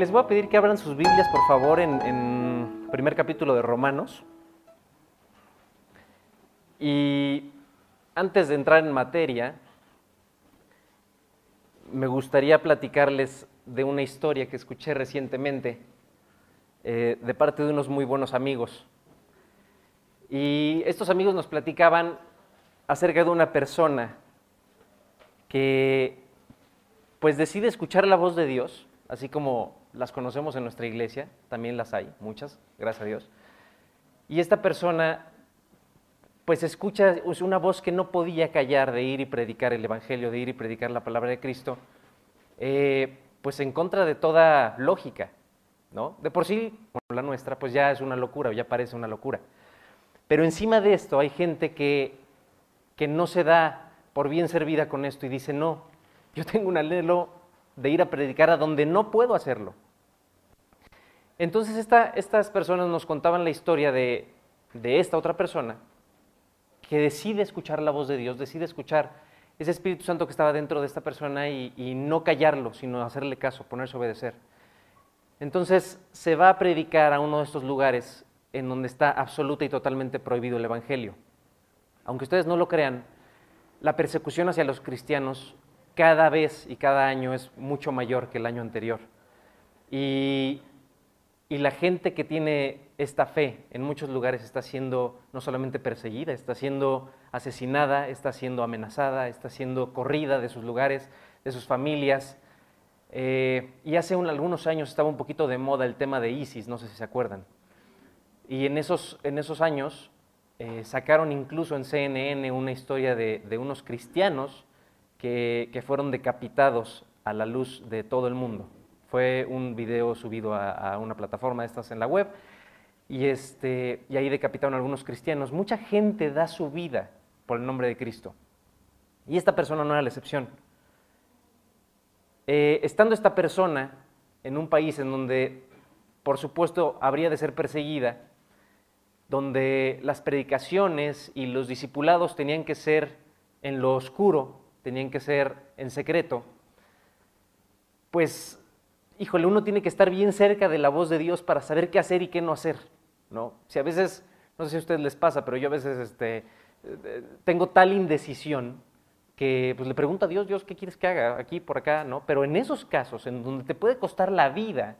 les voy a pedir que abran sus Biblias, por favor, en, en primer capítulo de Romanos. Y antes de entrar en materia, me gustaría platicarles de una historia que escuché recientemente eh, de parte de unos muy buenos amigos. Y estos amigos nos platicaban acerca de una persona que pues decide escuchar la voz de Dios, así como las conocemos en nuestra iglesia, también las hay, muchas, gracias a Dios. Y esta persona pues escucha una voz que no podía callar de ir y predicar el Evangelio, de ir y predicar la palabra de Cristo, eh, pues en contra de toda lógica, ¿no? De por sí, la nuestra, pues ya es una locura, ya parece una locura. Pero encima de esto hay gente que, que no se da por bien servida con esto y dice, no, yo tengo un anhelo de ir a predicar a donde no puedo hacerlo. Entonces estas personas nos contaban la historia de, esta otra persona que decide escuchar la voz de Dios, decide escuchar ese Espíritu Santo que estaba dentro de esta persona y, y no callarlo, sino hacerle caso, ponerse a obedecer. Entonces se va a predicar a uno de estos lugares en donde está absoluta y totalmente prohibido el Evangelio. Aunque ustedes no lo crean, la persecución hacia los cristianos cada vez y cada año es mucho mayor que el año anterior. Y, y, la gente que tiene esta fe en muchos lugares está siendo no solamente perseguida, está siendo asesinada, está siendo amenazada, está siendo corrida de sus lugares, de sus familias. Eh, y hace un, algunos años estaba un poquito de moda el tema de ISIS, no sé si se acuerdan. Y en esos, años eh, sacaron incluso en CNN una historia de, unos cristianos que, fueron decapitados a la luz de todo el mundo. Fue un video subido a, una plataforma de estas en la web y, este, y ahí decapitaron a algunos cristianos. Mucha gente da su vida por el nombre de Cristo. Y esta persona no era la excepción. Eh, estando esta persona en un país en donde, por supuesto, habría de ser perseguida, donde las predicaciones y los discipulados tenían que ser en lo oscuro, tenían que ser en secreto, pues, híjole, uno tiene que estar bien cerca de la voz de Dios para saber qué hacer y qué no hacer, ¿no? Si a veces, no sé si a ustedes les pasa, pero yo a veces este, tengo tal indecisión que pues, le pregunta a Dios, Dios, ¿qué quieres que haga aquí, por acá? ¿no? Pero en esos casos, en donde te puede costar la vida,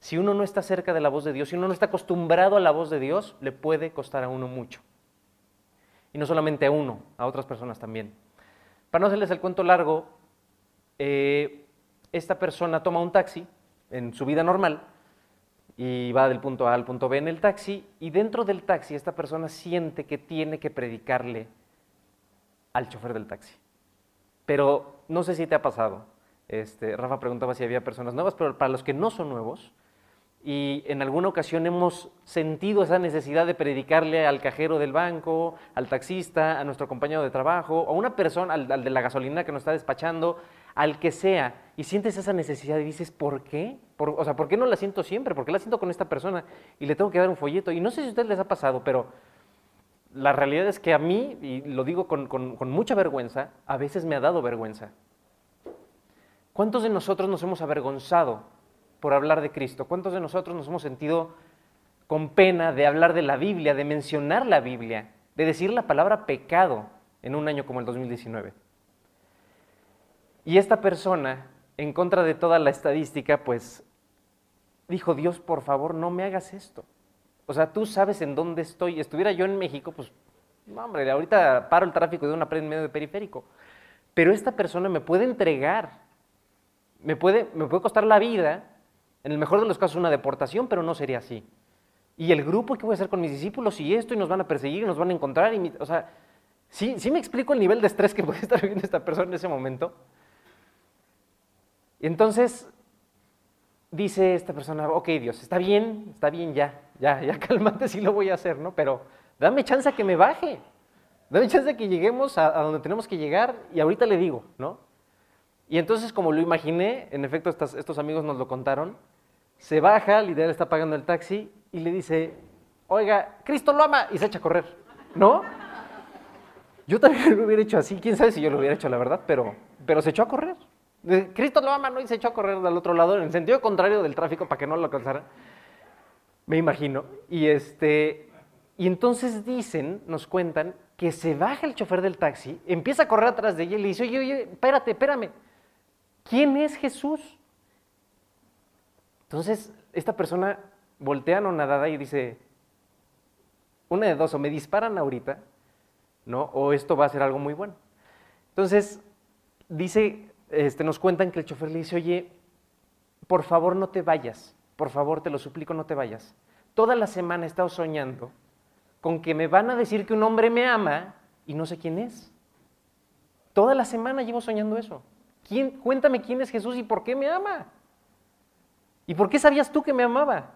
si uno no está cerca de la voz de Dios, si uno no está acostumbrado a la voz de Dios, le puede costar a uno mucho. Y no solamente a uno, a otras personas también. Para no hacerles el cuento largo, eh, esta persona toma un taxi en su vida normal y va del punto A al punto B en el taxi y dentro del taxi esta persona siente que tiene que predicarle al chofer del taxi. Pero no sé si te ha pasado. Este, Rafa preguntaba si había personas nuevas, pero para los que no son nuevos, y en alguna ocasión hemos sentido esa necesidad de predicarle al cajero del banco, al taxista, a nuestro compañero de trabajo, a una persona, al de la gasolina que nos está despachando, al que sea, y sientes esa necesidad y dices, ¿por qué? O sea, ¿por qué no la siento siempre? ¿Por qué la siento con esta persona? Y le tengo que dar un folleto. Y no sé si a ustedes les ha pasado, pero la realidad es que a mí, y lo digo con, con, mucha vergüenza, a veces me ha dado vergüenza. ¿Cuántos de nosotros nos hemos avergonzado por hablar de Cristo? ¿Cuántos de nosotros nos hemos sentido con pena de hablar de la Biblia, de mencionar la Biblia, de decir la palabra pecado en un año como el 2019? Y esta persona, en contra de toda la estadística, pues dijo, Dios, por favor, no me hagas esto. O sea, tú sabes en dónde estoy. Estuviera yo en México, pues, no, hombre, ahorita paro el tráfico de una pared en medio de periférico. Pero esta persona me puede entregar, me puede, me puede costar la vida, en el mejor de los casos una deportación, pero no sería así. Y el grupo, ¿qué voy a hacer con mis discípulos? Y esto, y nos van a perseguir, y nos van a encontrar. Y o sea, ¿sí, sí me explico el nivel de estrés que puede estar viviendo esta persona en ese momento. Entonces dice esta persona, ok Dios, está bien, está bien ya, ya, ya cálmate, sí lo voy a hacer, ¿no? Pero dame chance a que me baje, dame chance a que lleguemos a, donde tenemos que llegar y ahorita le digo, ¿no? Y entonces como lo imaginé, en efecto estos amigos nos lo contaron, se baja, el ideal está pagando el taxi y le dice, oiga, Cristo lo ama y se echa a correr, ¿no? Yo también lo hubiera hecho así, quién sabe si yo lo hubiera hecho la verdad, pero, pero se echó a correr. Cristo lo ama, ¿no? Y se echó a correr del otro lado, en el sentido contrario del tráfico, para que no lo alcanzara. Me imagino. Y, este, y entonces dicen, nos cuentan, que se baja el chofer del taxi, empieza a correr atrás de ella y le dice, oye, oye, espérate, espérame. ¿Quién es Jesús? Entonces, esta persona voltea nadada y dice, una de dos, o me disparan ahorita, ¿no? O esto va a ser algo muy bueno. Entonces, dice, este, nos cuentan que el chofer le dice, oye, por favor no te vayas, por favor te lo suplico no te vayas. Toda la semana he estado soñando con que me van a decir que un hombre me ama y no sé quién es. Toda la semana llevo soñando eso. ¿Quién, cuéntame quién es Jesús y por qué me ama. ¿Y por qué sabías tú que me amaba?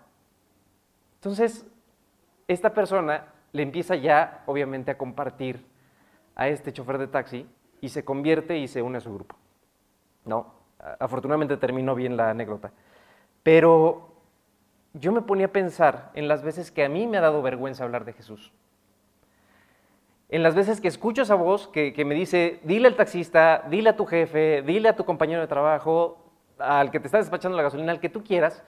Entonces, esta persona le empieza ya, obviamente, a compartir a este chofer de taxi y se convierte y se une a su grupo. No, afortunadamente terminó bien la anécdota. Pero yo me ponía a pensar en las veces que a mí me ha dado vergüenza hablar de Jesús. En las veces que escucho esa voz que, me dice, dile al taxista, dile a tu jefe, dile a tu compañero de trabajo, al que te está despachando la gasolina, al que tú quieras,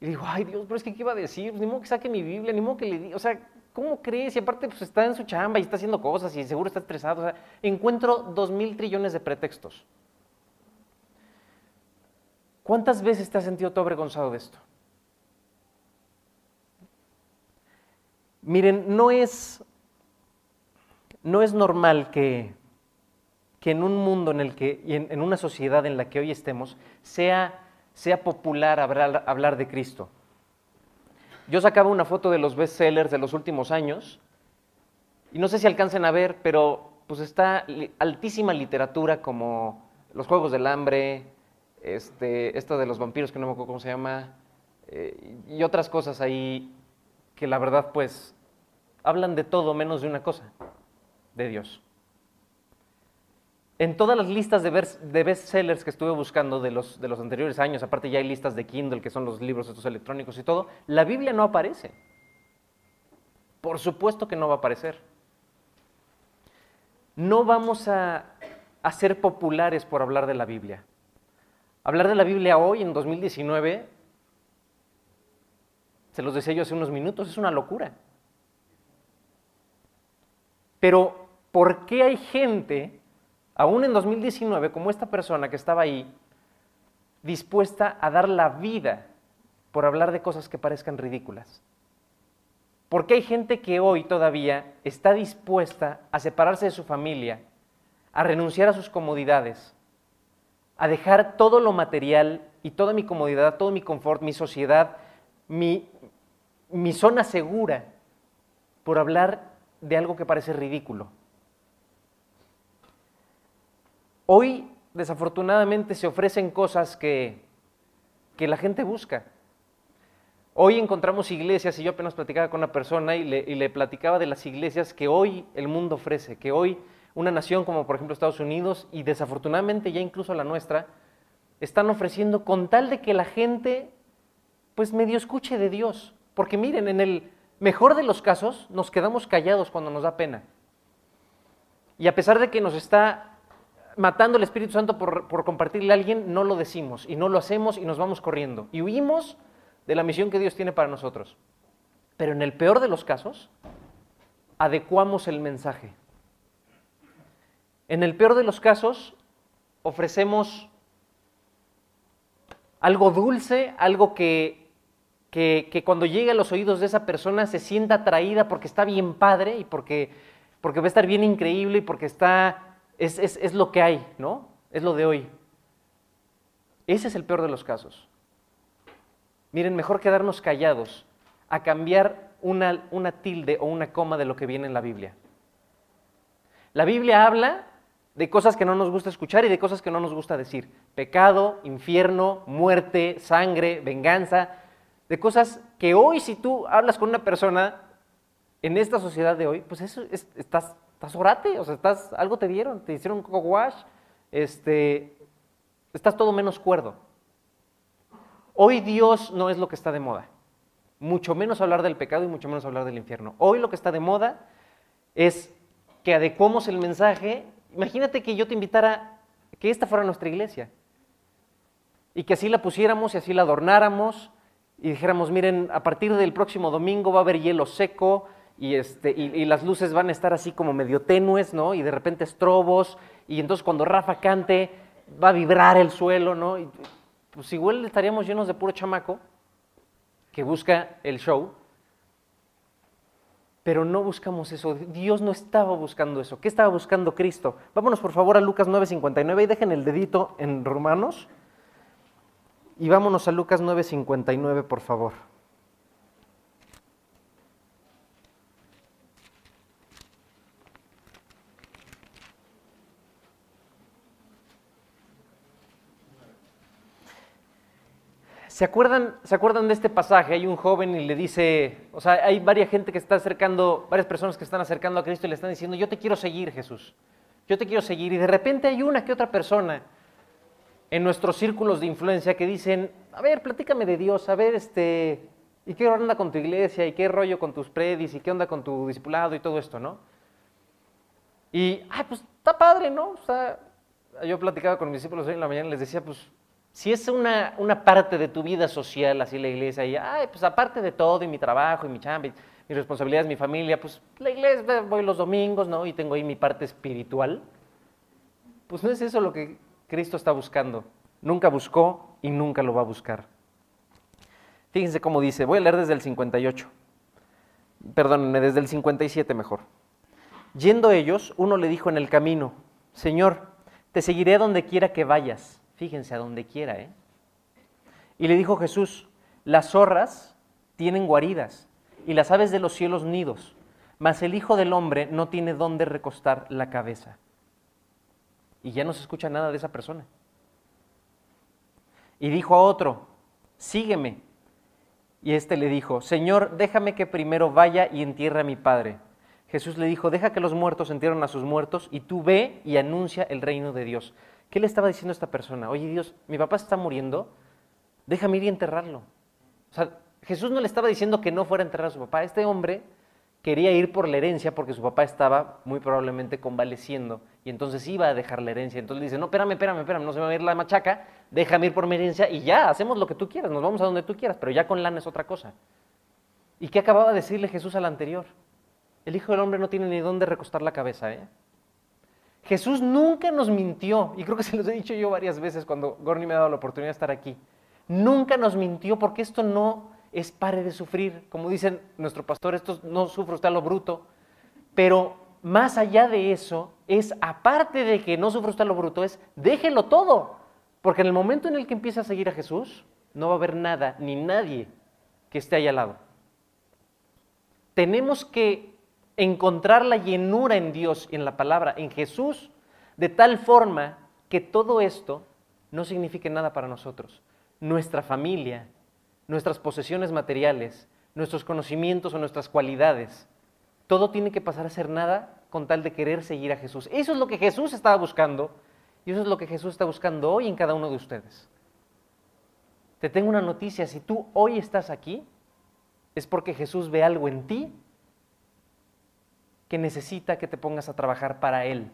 y digo, ay Dios, pero es que ¿qué iba a decir? Ni modo que saque mi Biblia, ni modo que le diga, o sea, ¿cómo crees? Y aparte pues está en su chamba y está haciendo cosas y seguro está estresado, o sea, encuentro dos mil trillones de pretextos. ¿Cuántas veces te has sentido tú avergonzado de esto? Miren, no es, no es normal que, que en un mundo en el que, y en, una sociedad en la que hoy estemos, sea, sea popular hablar, hablar de Cristo. Yo sacaba una foto de los bestsellers de los últimos años, y no sé si alcancen a ver, pero pues está altísima literatura como Los Juegos del Hambre, este, esto de los vampiros que no me acuerdo cómo se llama, eh, y otras cosas ahí que la verdad pues hablan de todo menos de una cosa, de Dios. En todas las listas de, de bestsellers que estuve buscando de los, de los anteriores años, aparte ya hay listas de Kindle, que son los libros estos electrónicos y todo, la Biblia no aparece. Por supuesto que no va a aparecer. No vamos a, a ser populares por hablar de la Biblia. Hablar de la Biblia hoy, en 2019, se los decía yo hace unos minutos, es una locura. Pero, ¿por qué hay gente, aún en 2019, como esta persona que estaba ahí, dispuesta a dar la vida por hablar de cosas que parezcan ridículas? ¿Por qué hay gente que hoy todavía está dispuesta a separarse de su familia, a renunciar a sus comodidades, a dejar todo lo material y toda mi comodidad, todo mi confort, mi sociedad, mi, zona segura por hablar de algo que parece ridículo. Hoy, desafortunadamente, se ofrecen cosas que, que la gente busca. Hoy encontramos iglesias, y yo apenas platicaba con una persona y le, platicaba de las iglesias que hoy el mundo ofrece, que hoy una nación como por ejemplo Estados Unidos y desafortunadamente ya incluso la nuestra, están ofreciendo con tal de que la gente pues medio escuche de Dios. Porque miren, en el mejor de los casos nos quedamos callados cuando nos da pena. Y a pesar de que nos está matando el Espíritu Santo por, por, compartirle a alguien, no lo decimos y no lo hacemos y nos vamos corriendo. Y huimos de la misión que Dios tiene para nosotros. Pero en el peor de los casos, adecuamos el mensaje. En el peor de los casos, ofrecemos algo dulce, algo que que, cuando llegue a los oídos de esa persona se sienta atraída porque está bien padre y porque, porque va a estar bien increíble y porque está, es, es lo que hay, ¿no? Es lo de hoy. Ese es el peor de los casos. Miren, mejor quedarnos callados a cambiar una, una, tilde o una coma de lo que viene en la Biblia. La Biblia habla de cosas que no nos gusta escuchar y de cosas que no nos gusta decir. Pecado, infierno, muerte, sangre, venganza de cosas que hoy si tú hablas con una persona en esta sociedad de hoy, pues eso estás, estás orate, o sea, estás, algo te dieron, te hicieron un este, estás todo menos cuerdo. Hoy Dios no es lo que está de moda, mucho menos hablar del pecado y mucho menos hablar del infierno. Hoy lo que está de moda es que adecuemos el mensaje. Imagínate que yo te invitara, que esta fuera nuestra iglesia, y que así la pusiéramos y así la adornáramos y dijéramos, miren, a partir del próximo domingo va a haber hielo seco y, este, y, las luces van a estar así como medio tenues, ¿no? Y de repente estrobos y entonces cuando Rafa cante va a vibrar el suelo, ¿no? Pues igual estaríamos llenos de puro chamaco que busca el show, pero no buscamos eso. Dios no estaba buscando eso. ¿Qué estaba buscando Cristo? Vámonos por favor a Lucas 9:59 y dejen el dedito en Romanos. Y vámonos a Lucas 9:59, por favor. ¿Se acuerdan, ¿Se acuerdan de este pasaje? Hay un joven y le dice, o sea, hay varias gente que acercando, varias personas que están acercando a Cristo y le están diciendo, yo te quiero seguir, Jesús, yo te quiero seguir. Y de repente hay una que otra persona en nuestros círculos de influencia que dicen, a ver, platícame de Dios, a ver, este, ¿y qué onda con tu iglesia? ¿Y qué rollo con tus predis? ¿Y qué onda con tu discipulado? Y todo esto, ¿no? Y, ay, pues está padre, ¿no? O sea, yo platicaba con mis discípulos hoy en la mañana y les decía, pues si es una, una, parte de tu vida social, así la iglesia, y, ay, pues aparte de todo, y mi trabajo, y mi chamba, y mi responsabilidad, mi familia, pues la iglesia, voy los domingos, ¿no? Y tengo ahí mi parte espiritual. Pues no es eso lo que Cristo está buscando. Nunca buscó y nunca lo va a buscar. Fíjense cómo dice, voy a leer desde el 58. Perdónenme, desde el 57 mejor. Yendo ellos, uno le dijo en el camino, Señor, te seguiré donde quiera que vayas. Fíjense a donde quiera, ¿eh? Y le dijo Jesús, las zorras tienen guaridas y las aves de los cielos nidos, mas el Hijo del Hombre no tiene dónde recostar la cabeza. Y ya no se escucha nada de esa persona. Y dijo a otro, sígueme. Y éste le dijo, Señor, déjame que primero vaya y entierre a mi padre. Jesús le dijo, deja que los muertos entierren a sus muertos y tú ve y anuncia el reino de Dios. ¿Qué le estaba diciendo a esta persona? Oye Dios, mi papá está muriendo, déjame ir y enterrarlo. O sea, Jesús no le estaba diciendo que no fuera a enterrar a su papá. Este hombre quería ir por la herencia porque su papá estaba muy probablemente convaleciendo y entonces iba a dejar la herencia. Entonces le dice, no, espérame, espérame, espérame, no se me va a ir la machaca, déjame ir por mi herencia y ya, hacemos lo que tú quieras, nos vamos a donde tú quieras, pero ya con lana es otra cosa. ¿Y qué acababa de decirle Jesús al anterior? El Hijo del Hombre no tiene ni dónde recostar la cabeza, ¿eh? Jesús nunca nos mintió, y creo que se los he dicho yo varias veces cuando Gorni me ha dado la oportunidad de estar aquí. Nunca nos mintió porque esto no es pare de sufrir. Como dicen nuestro pastor, esto no sufre usted a lo bruto. Pero más allá de eso, es aparte de que no sufre usted a lo bruto, es déjelo todo. Porque en el momento en el que empiece a seguir a Jesús, no va a haber nada ni nadie que esté ahí al lado. Tenemos que encontrar la llenura en Dios, en la palabra, en Jesús, de tal forma que todo esto no signifique nada para nosotros. Nuestra familia, nuestras posesiones materiales, nuestros conocimientos o nuestras cualidades, todo tiene que pasar a ser nada con tal de querer seguir a Jesús. Eso es lo que Jesús estaba buscando y eso es lo que Jesús está buscando hoy en cada uno de ustedes. Te tengo una noticia, si tú hoy estás aquí, es porque Jesús ve algo en ti que necesita que te pongas a trabajar para Él.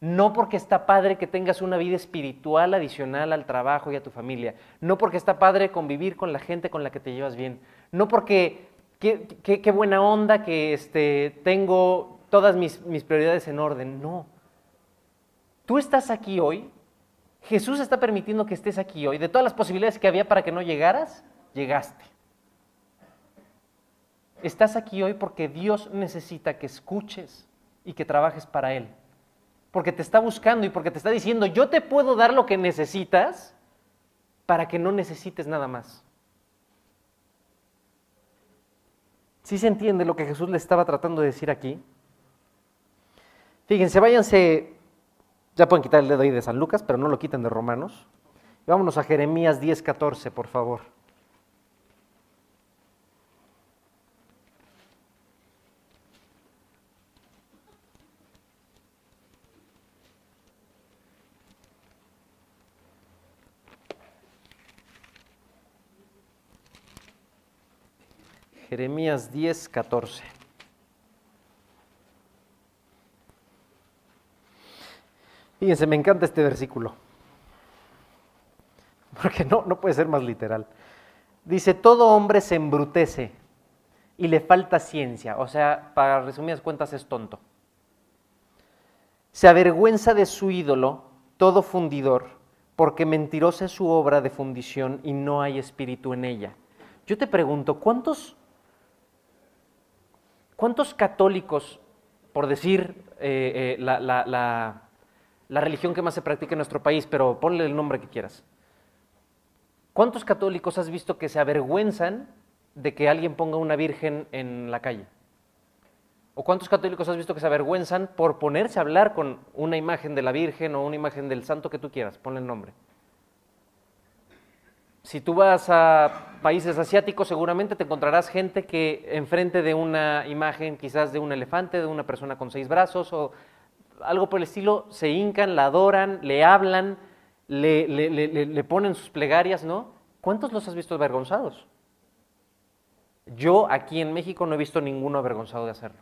No porque está padre que tengas una vida espiritual adicional al trabajo y a tu familia. No porque está padre convivir con la gente con la que te llevas bien. No porque qué, buena onda que este, tengo todas mis, mis prioridades en orden. No. Tú estás aquí hoy. Jesús está permitiendo que estés aquí hoy. De todas las posibilidades que había para que no llegaras, llegaste. Estás aquí hoy porque Dios necesita que escuches y que trabajes para Él. Porque te está buscando y porque te está diciendo, yo te puedo dar lo que necesitas para que no necesites nada más. ¿Sí se entiende lo que Jesús le estaba tratando de decir aquí? Fíjense, váyanse, ya pueden quitar el dedo ahí de San Lucas, pero no lo quiten de Romanos. vámonos a Jeremías 10, 14, por favor. Jeremías 10, 14. Fíjense, me encanta este versículo. porque no, no puede ser más literal. Dice, todo hombre se embrutece y le falta ciencia, o sea, para resumidas cuentas es tonto. Se avergüenza de su ídolo, todo fundidor, porque mentirosa es su obra de fundición y no hay espíritu en ella. Yo te pregunto, ¿cuántos, cuántos católicos, por decir eh, eh, la, la religión que más se practica en nuestro país, pero ponle el nombre que quieras, ¿cuántos católicos has visto que se avergüenzan de que alguien ponga una virgen en la calle? ¿O cuántos católicos has visto que se avergüenzan por ponerse a hablar con una imagen de la Virgen o una imagen del santo que tú quieras? Ponle el nombre. Si tú vas a países asiáticos, seguramente te encontrarás gente que enfrente de una imagen quizás de un elefante, de una persona con seis brazos o algo por el estilo, se hincan, la adoran, le hablan, le, le ponen sus plegarias, ¿no? ¿Cuántos los has visto avergonzados? Yo aquí en México no he visto ninguno avergonzado de hacerlo.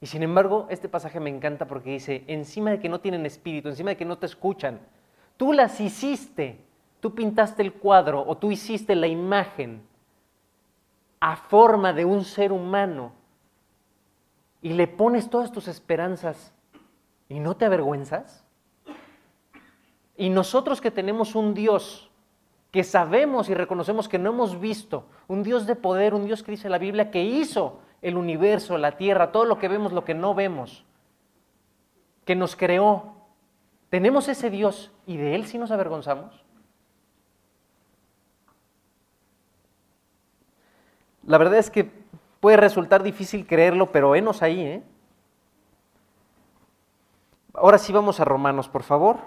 Y sin embargo, este pasaje me encanta porque dice, encima de que no tienen espíritu, encima de que no te escuchan, tú las hiciste, tú pintaste el cuadro o tú hiciste la imagen a forma de un ser humano y le pones todas tus esperanzas y no te avergüenzas. Y nosotros que tenemos un Dios que sabemos y reconocemos que no hemos visto, un Dios de poder, un Dios que dice la Biblia que hizo el universo, la tierra, todo lo que vemos, lo que no vemos, que nos creó. Tenemos ese Dios y de Él sí nos avergonzamos. La verdad es que puede resultar difícil creerlo, pero enos ahí, ¿eh? Ahora sí vamos a Romanos, por favor.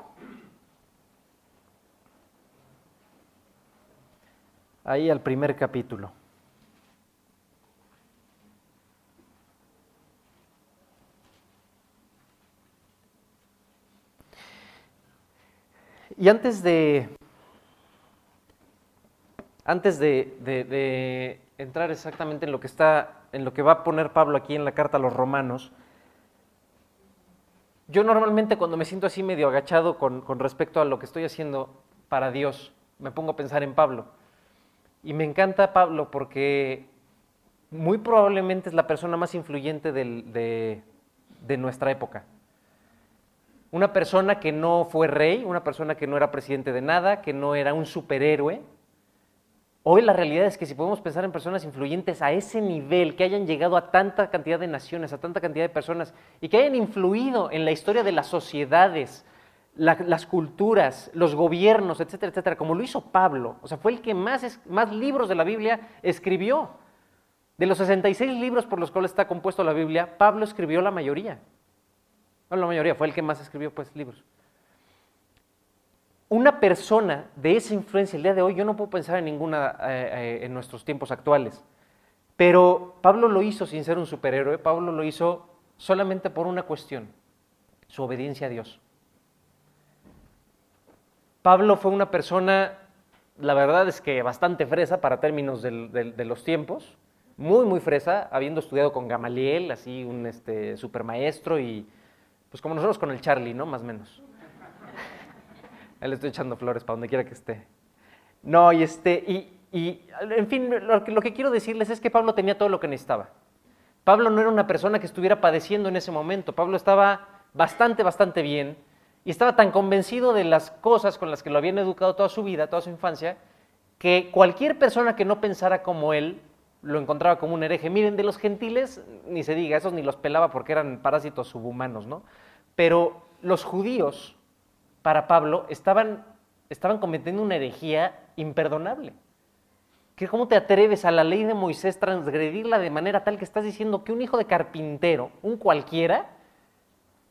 Ahí al primer capítulo. Y antes de, antes de, entrar exactamente en lo que está, en lo que va a poner Pablo aquí en la carta a los romanos, yo normalmente cuando me siento así medio agachado con, con, respecto a lo que estoy haciendo para Dios, me pongo a pensar en Pablo. Y me encanta Pablo porque muy probablemente es la persona más influyente de, de nuestra época. Una persona que no fue rey, una persona que no era presidente de nada, que no era un superhéroe. Hoy la realidad es que si podemos pensar en personas influyentes a ese nivel, que hayan llegado a tanta cantidad de naciones, a tanta cantidad de personas y que hayan influido en la historia de las sociedades, las culturas, los gobiernos, etcétera, etcétera, como lo hizo Pablo. O sea, fue el que más, libros de la Biblia escribió. De los 66 libros por los cuales está compuesto la Biblia, Pablo escribió la mayoría. Bueno, la mayoría, fue el que más escribió pues libros. Una persona de esa influencia el día de hoy, yo no puedo pensar en ninguna eh, eh, en nuestros tiempos actuales, pero Pablo lo hizo sin ser un superhéroe, Pablo lo hizo solamente por una cuestión, su obediencia a Dios. Pablo fue una persona, la verdad es que bastante fresa para términos de los tiempos, muy, muy fresa, habiendo estudiado con Gamaliel, así un este, supermaestro y pues como nosotros con el Charlie, ¿no? Más o menos. Le estoy echando flores para donde quiera que esté. No, y este, y, en fin, lo que, lo que quiero decirles es que Pablo tenía todo lo que necesitaba. Pablo no era una persona que estuviera padeciendo en ese momento. Pablo estaba bastante, bastante bien y estaba tan convencido de las cosas con las que lo habían educado toda su vida, toda su infancia, que cualquier persona que no pensara como él lo encontraba como un hereje. Miren, de los gentiles, ni se diga, esos ni los pelaba porque eran parásitos subhumanos, ¿no? Pero los judíos, para Pablo, estaban, cometiendo una herejía imperdonable. ¿Que ¿Cómo te atreves a la ley de Moisés transgredirla de manera tal que estás diciendo que un hijo de carpintero, un cualquiera,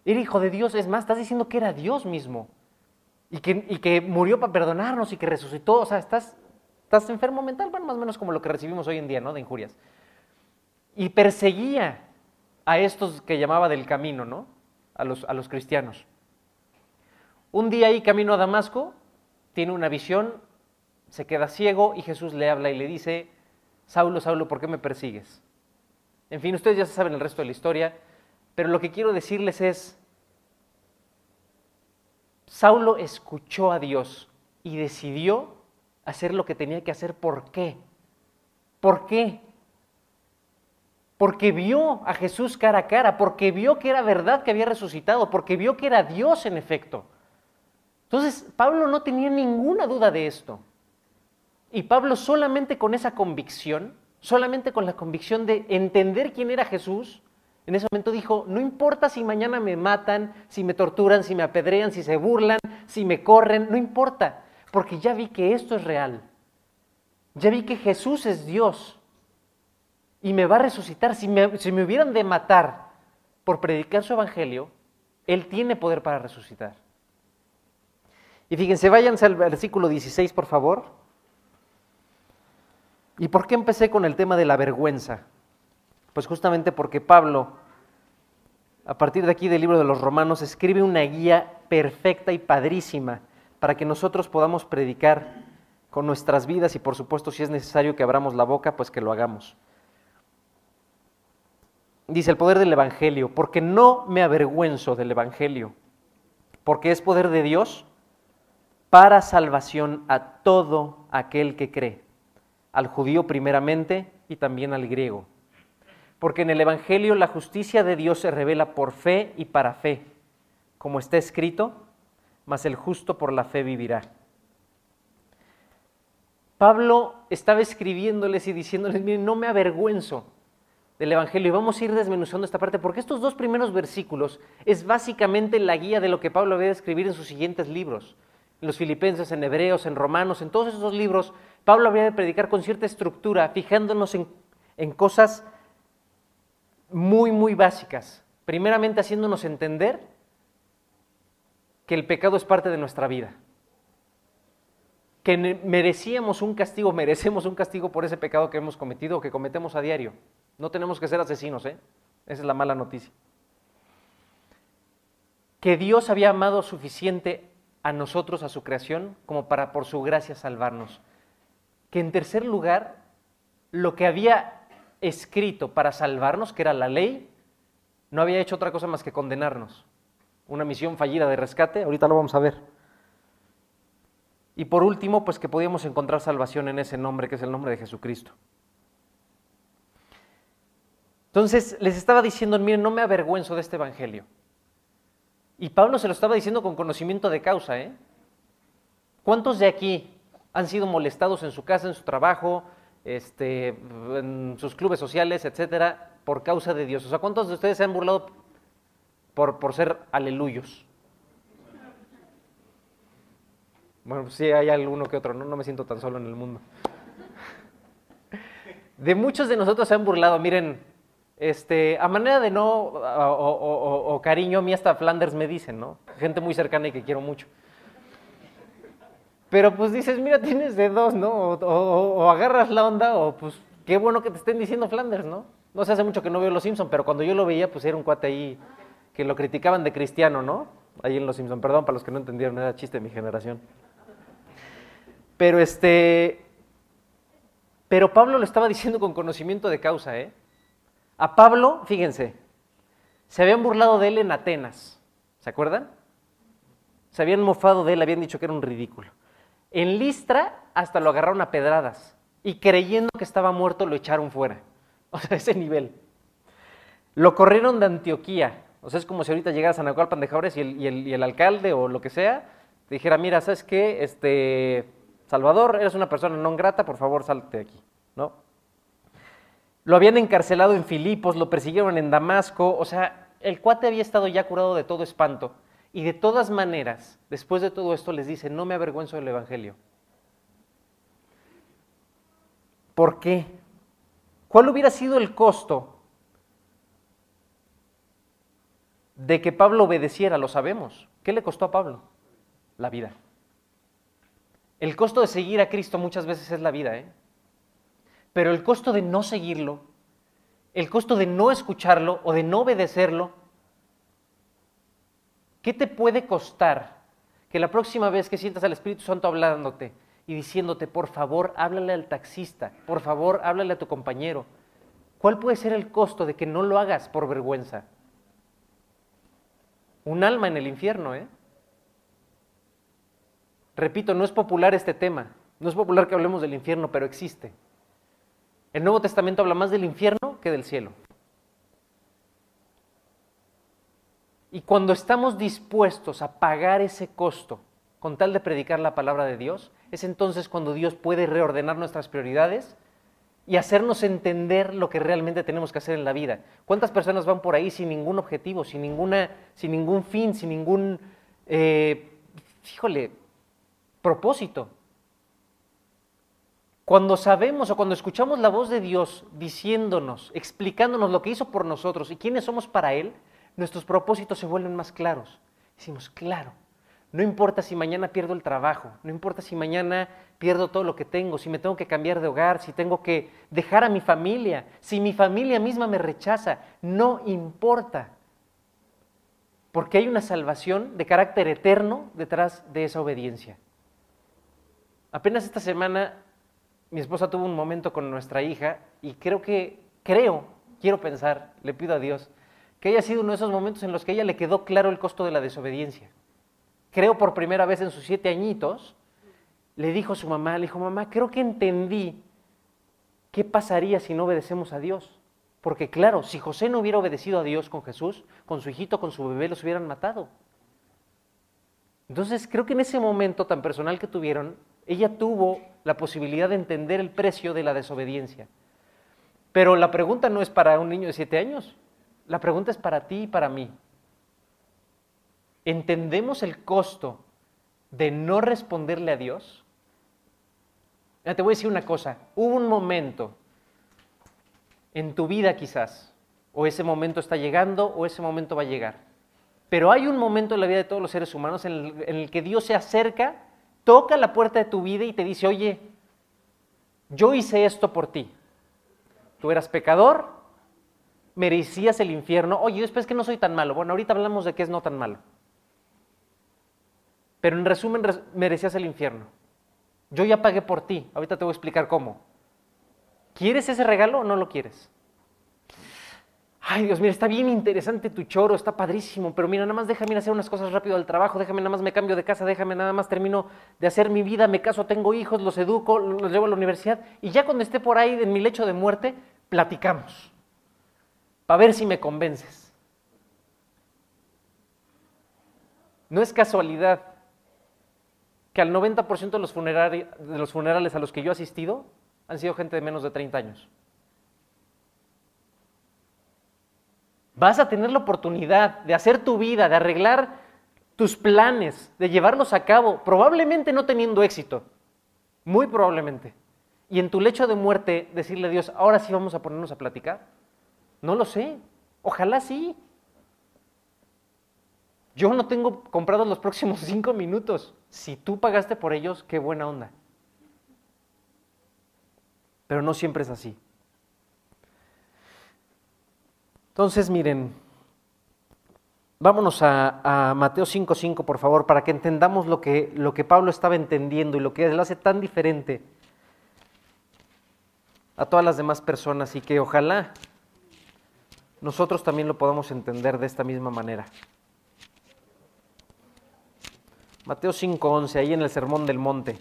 era hijo de Dios? Es más, estás diciendo que era Dios mismo y que, murió para perdonarnos y que resucitó. O sea, estás, Estás enfermo mental, bueno, más o menos como lo que recibimos hoy en día, ¿no? De injurias. Y perseguía a estos que llamaba del camino, ¿no? A los, a los cristianos. Un día ahí camino a Damasco, tiene una visión, se queda ciego y Jesús le habla y le dice, Saulo, Saulo, ¿por qué me persigues? En fin, ustedes ya saben el resto de la historia, pero lo que quiero decirles es, Saulo escuchó a Dios y decidió hacer lo que tenía que hacer. ¿Por qué? ¿Por qué? Porque vio a Jesús cara a cara, porque vio que era verdad que había resucitado, porque vio que era Dios en efecto. Entonces, Pablo no tenía ninguna duda de esto. Y Pablo solamente con esa convicción, solamente con la convicción de entender quién era Jesús, en ese momento dijo, no importa si mañana me matan, si me torturan, si me apedrean, si se burlan, si me corren, no importa, porque ya vi que esto es real. Ya vi que Jesús es Dios y me va a resucitar. Si me, si me hubieran de matar por predicar su evangelio, Él tiene poder para resucitar. Y fíjense, váyanse al versículo 16, por favor. ¿Y por qué empecé con el tema de la vergüenza? Pues justamente porque Pablo, a partir de aquí del libro de los Romanos, escribe una guía perfecta y padrísima para que nosotros podamos predicar con nuestras vidas y por supuesto si es necesario que abramos la boca, pues que lo hagamos. Dice el poder del Evangelio, porque no me avergüenzo del Evangelio, porque es poder de Dios para salvación a todo aquel que cree, al judío primeramente y también al griego porque en el Evangelio la justicia de Dios se revela por fe y para fe, como está escrito, mas el justo por la fe vivirá. Pablo estaba escribiéndoles y diciéndoles, miren, no me avergüenzo del Evangelio. Y vamos a ir desmenuzando esta parte, porque estos dos primeros versículos es básicamente la guía de lo que Pablo había de escribir en sus siguientes libros. En los Filipenses, en Hebreos, en Romanos, en todos esos libros, Pablo había de predicar con cierta estructura, fijándonos en, en cosas muy, muy básicas. Primeramente haciéndonos entender que el pecado es parte de nuestra vida. Que merecíamos un castigo, merecemos un castigo por ese pecado que hemos cometido o que cometemos a diario. No tenemos que ser asesinos, ¿eh? Esa es la mala noticia. Que Dios había amado suficiente a nosotros, a su creación, como para por su gracia salvarnos. Que en tercer lugar, lo que había escrito para salvarnos, que era la ley, no había hecho otra cosa más que condenarnos. Una misión fallida de rescate, ahorita lo vamos a ver. Y por último, pues que podíamos encontrar salvación en ese nombre, que es el nombre de Jesucristo. Entonces les estaba diciendo, miren, no me avergüenzo de este evangelio. Y Pablo se lo estaba diciendo con conocimiento de causa, ¿eh? ¿Cuántos de aquí han sido molestados en su casa, en su trabajo, este, en sus clubes sociales, etcétera, por causa de Dios. O sea, ¿cuántos de ustedes se han burlado por, por ser aleluyos? Bueno, sí hay alguno que otro, ¿no? no me siento tan solo en el mundo. De muchos de nosotros se han burlado, miren, este, a manera de no, o, cariño, a mí hasta Flanders me dicen, ¿no? Gente muy cercana y que quiero mucho. Pero pues dices, mira, tienes de dos, ¿no? O, agarras la onda o pues qué bueno que te estén diciendo Flanders, ¿no? No sé, hace mucho que no veo Los Simpson, pero cuando yo lo veía, pues era un cuate ahí que lo criticaban de cristiano, ¿no? Ahí en Los Simpson. Perdón para los que no entendieron, era chiste de mi generación. Pero este... Pero Pablo lo estaba diciendo con conocimiento de causa, ¿eh? A Pablo, fíjense, se habían burlado de él en Atenas, ¿se acuerdan? Se habían mofado de él, habían dicho que era un ridículo. En Listra hasta lo agarraron a pedradas y creyendo que estaba muerto lo echaron fuera. O sea, ese nivel. Lo corrieron de Antioquía. O sea, es como si ahorita llegara a San Acualpan de Jaures y el, alcalde o lo que sea te dijera, mira, ¿sabes qué? Este, Salvador, eres una persona no grata, por favor, salte de aquí, ¿no? Lo habían encarcelado en Filipos, lo persiguieron en Damasco, o sea, el cuate había estado ya curado de todo espanto. Y de todas maneras, después de todo esto les dice, no me avergüenzo del Evangelio. ¿Por qué? ¿Cuál hubiera sido el costo de que Pablo obedeciera? Lo sabemos. ¿Qué le costó a Pablo? La vida. El costo de seguir a Cristo muchas veces es la vida, ¿eh? Pero el costo de no seguirlo, el costo de no escucharlo o de no obedecerlo, ¿Qué te puede costar que la próxima vez que sientas al Espíritu Santo hablándote y diciéndote, por favor, háblale al taxista, por favor, háblale a tu compañero? ¿Cuál puede ser el costo de que no lo hagas por vergüenza? Un alma en el infierno, ¿eh? Repito, no es popular este tema, no es popular que hablemos del infierno, pero existe. El Nuevo Testamento habla más del infierno que del cielo. Y cuando estamos dispuestos a pagar ese costo con tal de predicar la palabra de Dios, es entonces cuando Dios puede reordenar nuestras prioridades y hacernos entender lo que realmente tenemos que hacer en la vida. ¿Cuántas personas van por ahí sin ningún objetivo, sin, ninguna, sin ningún fin, sin ningún, eh, híjole, propósito? Cuando sabemos o cuando escuchamos la voz de Dios diciéndonos, explicándonos lo que hizo por nosotros y quiénes somos para Él, nuestros propósitos se vuelven más claros. Decimos, claro, no importa si mañana pierdo el trabajo, no importa si mañana pierdo todo lo que tengo, si me tengo que cambiar de hogar, si tengo que dejar a mi familia, si mi familia misma me rechaza, no importa. Porque hay una salvación de carácter eterno detrás de esa obediencia. Apenas esta semana mi esposa tuvo un momento con nuestra hija y creo que, creo, quiero pensar, le pido a Dios, que haya sido uno de esos momentos en los que a ella le quedó claro el costo de la desobediencia. Creo por primera vez en sus siete añitos, le dijo a su mamá, le dijo, mamá, creo que entendí qué pasaría si no obedecemos a Dios. Porque claro, si José no hubiera obedecido a Dios con Jesús, con su hijito, con su bebé, los hubieran matado. Entonces creo que en ese momento tan personal que tuvieron, ella tuvo la posibilidad de entender el precio de la desobediencia. Pero la pregunta no es para un niño de siete años, la pregunta es para ti y para mí. ¿Entendemos el costo de no responderle a Dios? Te voy a decir una cosa, hubo un momento en tu vida quizás, o ese momento está llegando o ese momento va a llegar, pero hay un momento en la vida de todos los seres humanos en el que Dios se acerca, toca la puerta de tu vida y te dice, oye, yo hice esto por ti. Tú eras pecador, merecías el infierno. Oye, después que no soy tan malo. Bueno, ahorita hablamos de que es no tan malo. Pero en resumen, merecías el infierno. Yo ya pagué por ti. Ahorita te voy a explicar cómo. ¿Quieres ese regalo o no lo quieres? Ay, Dios, mira, está bien interesante tu choro, está padrísimo, pero mira, nada más déjame hacer unas cosas rápido al trabajo, déjame nada más me cambio de casa, déjame nada más termino de hacer mi vida, me caso, tengo hijos, los educo, los llevo a la universidad y ya cuando esté por ahí en mi lecho de muerte, platicamos para ver si me convences. No es casualidad que al 90% de los, de los funerales a los que yo he asistido han sido gente de menos de 30 años. Vas a tener la oportunidad de hacer tu vida, de arreglar tus planes, de llevarlos a cabo, probablemente no teniendo éxito, muy probablemente. Y en tu lecho de muerte decirle a Dios, ahora sí vamos a ponernos a platicar. No lo sé. Ojalá sí. Yo no tengo comprados los próximos cinco minutos. Si tú pagaste por ellos, qué buena onda. Pero no siempre es así. Entonces, miren, vámonos a, Mateo 5.5, por favor, para que entendamos lo que, lo que Pablo estaba entendiendo y lo que él hace tan diferente a todas las demás personas y que ojalá nosotros también lo podamos entender de esta misma manera. Mateo 5:11, ahí en el Sermón del Monte.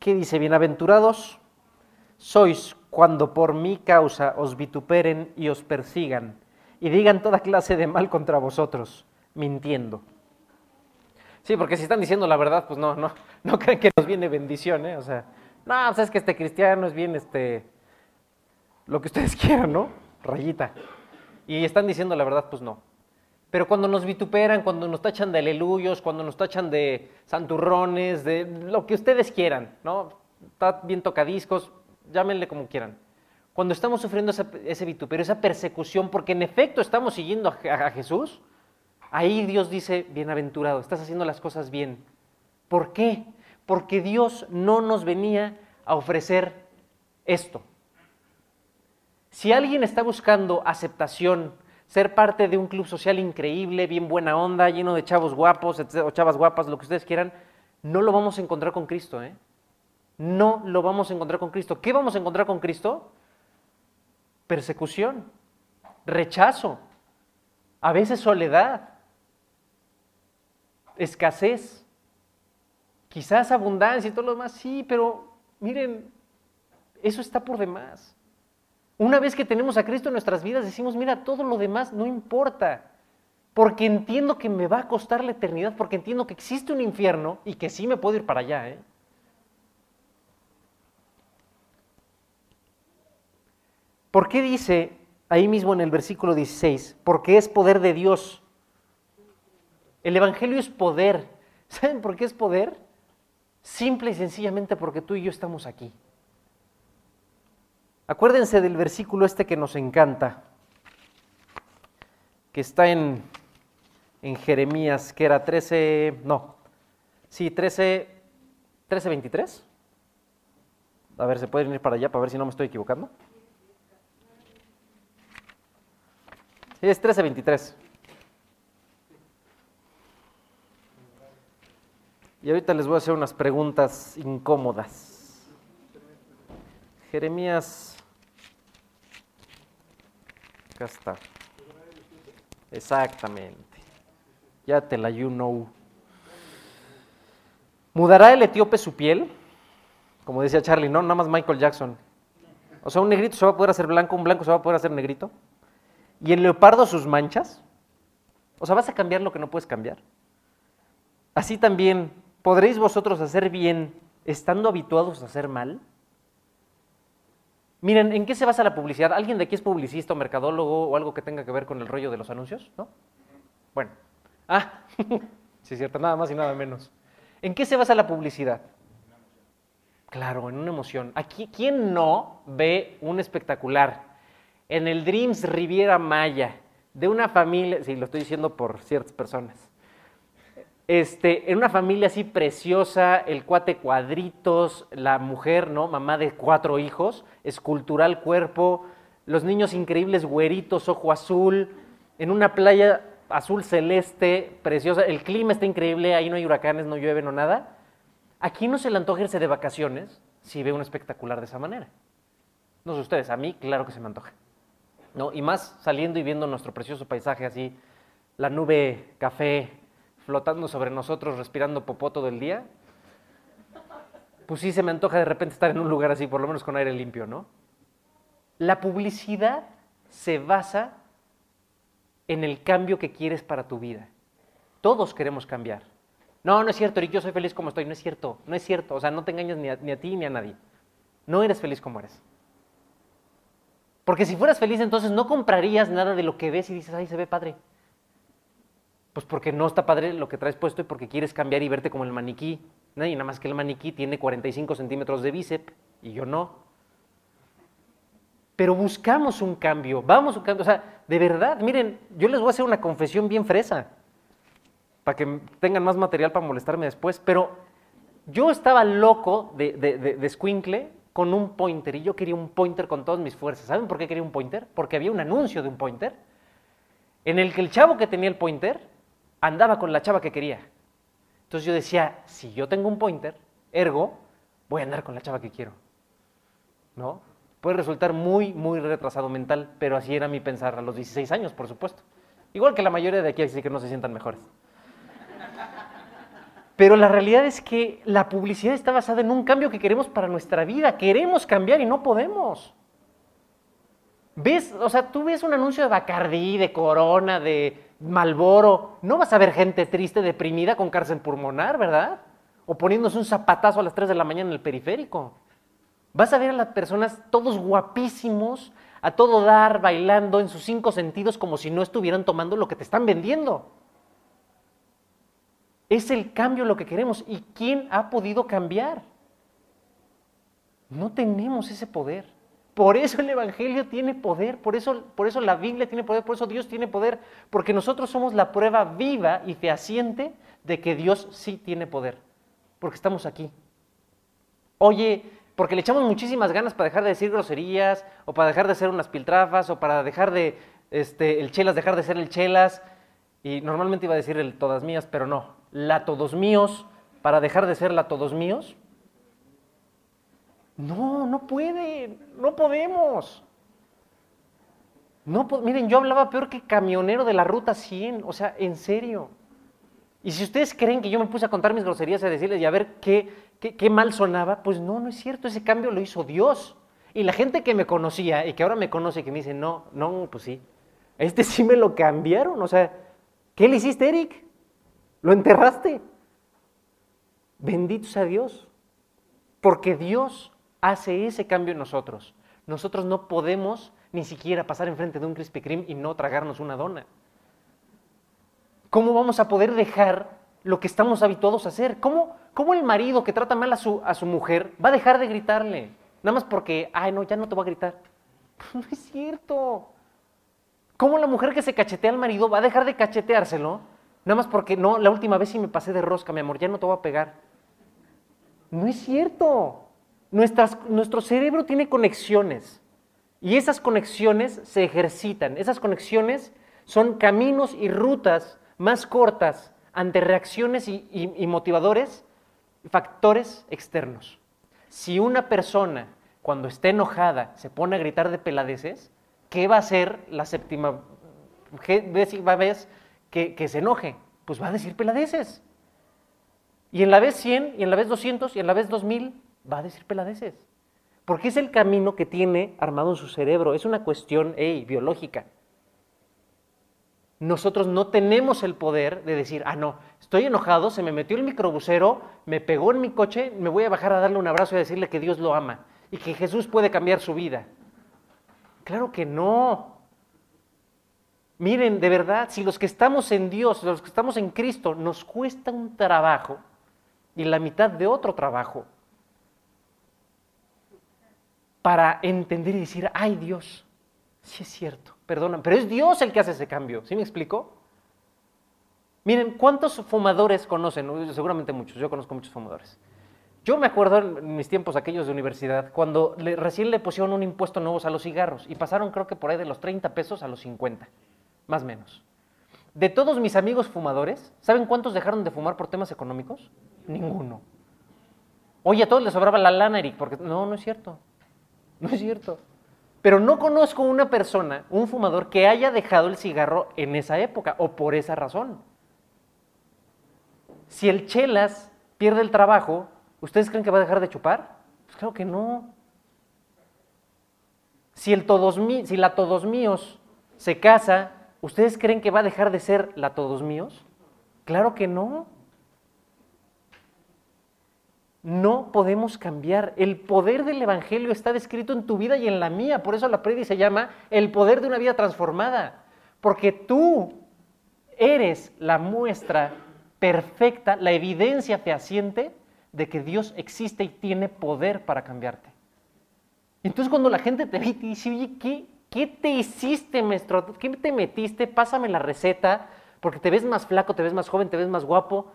¿Qué dice? Bienaventurados sois cuando por mi causa os vituperen y os persigan y digan toda clase de mal contra vosotros, mintiendo. Sí, porque si están diciendo la verdad, pues no, no, no creen que nos viene bendición, ¿eh? O sea, no, pues es que este cristiano es bien, este, lo que ustedes quieran, ¿no? Rayita. Y están diciendo la verdad, pues no. Pero cuando nos vituperan, cuando nos tachan de aleluyos, cuando nos tachan de santurrones, de lo que ustedes quieran, ¿no? Está bien tocadiscos, llámenle como quieran. Cuando estamos sufriendo ese vituperio, esa persecución, porque en efecto estamos siguiendo a Jesús, Ahí Dios dice, bienaventurado, estás haciendo las cosas bien. ¿Por qué? Porque Dios no nos venía a ofrecer esto. Si alguien está buscando aceptación, ser parte de un club social increíble, bien buena onda, lleno de chavos guapos o chavas guapas, lo que ustedes quieran, no lo vamos a encontrar con Cristo. ¿eh? No lo vamos a encontrar con Cristo. ¿Qué vamos a encontrar con Cristo? persecución, rechazo, a veces soledad, escasez, quizás abundancia y todo lo demás, sí, pero miren, eso está por demás. Una vez que tenemos a Cristo en nuestras vidas, decimos, mira, todo lo demás no importa, porque entiendo que me va a costar la eternidad, porque entiendo que existe un infierno y que sí me puedo ir para allá. ¿eh? ¿Por qué dice ahí mismo en el versículo 16? Porque es poder de Dios. El Evangelio es poder. ¿Saben por qué es poder? Simple y sencillamente porque tú y yo estamos aquí. Acuérdense del versículo este que nos encanta, que está en, en Jeremías, que era 13, no, sí, 13, 13, 23. A ver, ¿se pueden ir para allá para ver si no me estoy equivocando? Sí, es 13, 23. Y ahorita les voy a hacer unas preguntas incómodas. Jeremías. Acá está. Exactamente. Ya te la you know. ¿Mudará el etíope su piel? Como decía Charlie, no, nada más Michael Jackson. O sea, un negrito se va a poder hacer blanco, un blanco se va a poder hacer negrito. ¿Y el leopardo sus manchas? O sea, ¿vas a cambiar lo que no puedes cambiar? Así también ¿Podréis vosotros hacer bien estando habituados a hacer mal? Miren, ¿en qué se basa la publicidad? ¿Alguien de aquí es publicista o mercadólogo o algo que tenga que ver con el rollo de los anuncios? ¿No? Bueno. Ah, sí es cierto, nada más y nada menos. ¿En qué se basa la publicidad? Claro, en una emoción. Aquí, ¿quién no ve un espectacular en el Dreams Riviera Maya de una familia, sí, lo estoy diciendo por ciertas personas, este, en una familia así preciosa, el cuate cuadritos, la mujer, ¿no? Mamá de cuatro hijos, escultural cuerpo, los niños increíbles güeritos, ojo azul, en una playa azul celeste, preciosa, el clima está increíble, ahí no hay huracanes, no llueve, no nada. Aquí no se le antoja irse de vacaciones si ve un espectacular de esa manera. No sé ustedes, a mí claro que se me antoja. ¿No? Y más saliendo y viendo nuestro precioso paisaje así, la nube café, flotando sobre nosotros, respirando popó todo el día, pues sí se me antoja de repente estar en un lugar así, por lo menos con aire limpio, ¿no? La publicidad se basa en el cambio que quieres para tu vida. Todos queremos cambiar. No, no es cierto, Eric, yo soy feliz como estoy. No es cierto, no es cierto. O sea, no te a, ni a ti ni a nadie. No eres feliz como eres. Porque si fueras feliz, entonces no comprarías nada de lo que ves y dices, ay, se ve padre. Pues porque no está padre lo que traes puesto y porque quieres cambiar y verte como el maniquí. Y nada más que el maniquí tiene 45 centímetros de bíceps y yo no. Pero buscamos un cambio, vamos un cambio. O sea, de verdad, miren, yo les voy a hacer una confesión bien fresa, para que tengan más material para molestarme después, pero yo estaba loco de, de, de, squinkle con un pointer y yo quería un pointer con todas mis fuerzas. ¿Saben por qué quería un pointer? Porque había un anuncio de un pointer en el que el chavo que tenía el pointer andaba con la chava que quería. Entonces yo decía, si yo tengo un pointer, ergo, voy a andar con la chava que quiero. ¿No? Puede resultar muy, muy retrasado mental, pero así era mi pensar a los 16 años, por supuesto. Igual que la mayoría de aquí, así que no se sientan mejores. Pero la realidad es que la publicidad está basada en un cambio que queremos para nuestra vida. Queremos cambiar y no podemos. ¿Ves? O sea, tú ves un anuncio de Bacardí, de Corona, de Malboro, no vas a ver gente triste, deprimida con cárcel pulmonar, ¿verdad? O poniéndose un zapatazo a las 3 de la mañana en el periférico. Vas a ver a las personas todos guapísimos, a todo dar, bailando en sus cinco sentidos como si no estuvieran tomando lo que te están vendiendo. Es el cambio lo que queremos. ¿Y quién ha podido cambiar? No tenemos ese poder. Por eso el Evangelio tiene poder, por eso, por eso la Biblia tiene poder, por eso Dios tiene poder, porque nosotros somos la prueba viva y fehaciente de que Dios sí tiene poder, porque estamos aquí. Oye, porque le echamos muchísimas ganas para dejar de decir groserías, o para dejar de ser unas piltrafas, o para dejar de, este, el chelas, dejar de ser el chelas, y normalmente iba a decir el todas mías, pero no, la todos míos, para dejar de ser la todos míos, no, no puede, no podemos. No, miren, yo hablaba peor que camionero de la ruta 100, o sea, en serio. Y si ustedes creen que yo me puse a contar mis groserías, a decirles y a ver qué, qué, mal sonaba, pues no, no es cierto, ese cambio lo hizo Dios. Y la gente que me conocía y que ahora me conoce, que me dice, no, no, pues sí, este sí me lo cambiaron, o sea, ¿qué le hiciste, Eric? ¿Lo enterraste? Bendito sea Dios, porque Dios hace ese cambio en nosotros. Nosotros no podemos ni siquiera pasar enfrente de un Krispy Kreme y no tragarnos una dona. ¿Cómo vamos a poder dejar lo que estamos habituados a hacer? ¿Cómo, cómo el marido que trata mal a su, a su mujer va a dejar de gritarle? Nada más porque, ay, no, ya no te voy a gritar. No es cierto. ¿Cómo la mujer que se cachetea al marido va a dejar de cacheteárselo? Nada más porque, no, la última vez sí me pasé de rosca, mi amor, ya no te voy a pegar. No es cierto. Nuestro cerebro tiene conexiones y esas conexiones se ejercitan. Esas conexiones son caminos y rutas más cortas ante reacciones y, motivadores, factores externos. Si una persona cuando esté enojada se pone a gritar de peladeces, ¿qué va a hacer la séptima vez que, que se enoje? Pues va a decir peladeces. Y en la vez 100, y en la vez 200, y en la vez 2000, va a decir peladeces. Porque es el camino que tiene armado en su cerebro. Es una cuestión biológica. Nosotros no tenemos el poder de decir, ah, no, estoy enojado, se me metió el microbusero, me pegó en mi coche, me voy a bajar a darle un abrazo y a decirle que Dios lo ama y que Jesús puede cambiar su vida. Claro que no. Miren, de verdad, si los que estamos en Dios, los que estamos en Cristo, nos cuesta un trabajo y la mitad de otro trabajo para entender y decir, ay Dios, sí es cierto, perdona, pero es Dios el que hace ese cambio, ¿sí me explico? Miren, ¿cuántos fumadores conocen? Seguramente muchos, yo conozco muchos fumadores. Yo me acuerdo en mis tiempos aquellos de universidad, cuando recién le pusieron un impuesto nuevo a los cigarros y pasaron creo que por ahí de los 30 pesos a los 50, más o menos. De todos mis amigos fumadores, ¿saben cuántos dejaron de fumar por temas económicos? Ninguno. Oye, a todos les sobraba la lana, Eric, porque no, no es cierto. No es cierto. Pero no conozco una persona, un fumador, que haya dejado el cigarro en esa época o por esa razón. Si el chelas pierde el trabajo, ¿ustedes creen que va a dejar de chupar? Pues claro que no. Si, el todos si la todos míos se casa, ¿ustedes creen que va a dejar de ser la todos míos? Claro que no. No podemos cambiar. El poder del Evangelio está descrito en tu vida y en la mía. Por eso la predi se llama el poder de una vida transformada. Porque tú eres la muestra perfecta, la evidencia fehaciente de que Dios existe y tiene poder para cambiarte. Entonces cuando la gente te ve y te dice, oye, ¿qué, ¿qué te hiciste, maestro? ¿Qué te metiste? Pásame la receta, porque te ves más flaco, te ves más joven, te ves más guapo.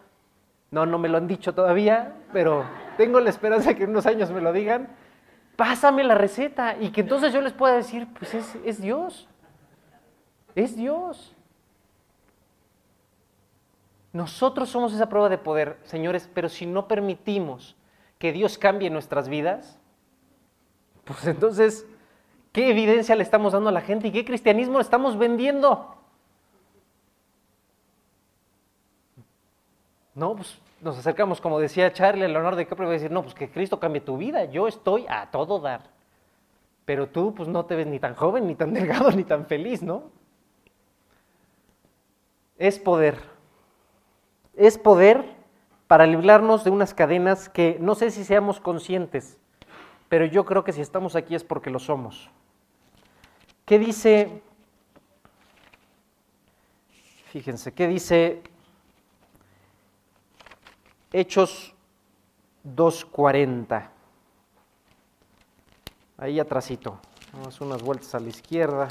No, no me lo han dicho todavía, pero tengo la esperanza de que en unos años me lo digan. Pásame la receta y que entonces yo les pueda decir, pues es, es Dios. Es Dios. Nosotros somos esa prueba de poder, señores, pero si no permitimos que Dios cambie nuestras vidas, pues entonces, ¿qué evidencia le estamos dando a la gente y qué cristianismo le estamos vendiendo? No, pues nos acercamos, como decía Charlie, Leonardo DiCaprio, va a decir, no, pues que Cristo cambie tu vida, yo estoy a todo dar. Pero tú, pues no te ves ni tan joven, ni tan delgado, ni tan feliz, ¿no? Es poder. Es poder para librarnos de unas cadenas que no sé si seamos conscientes, pero yo creo que si estamos aquí es porque lo somos. ¿Qué dice? Fíjense, ¿qué dice Hechos 2.40. Ahí atrásito. Vamos unas vueltas a la izquierda.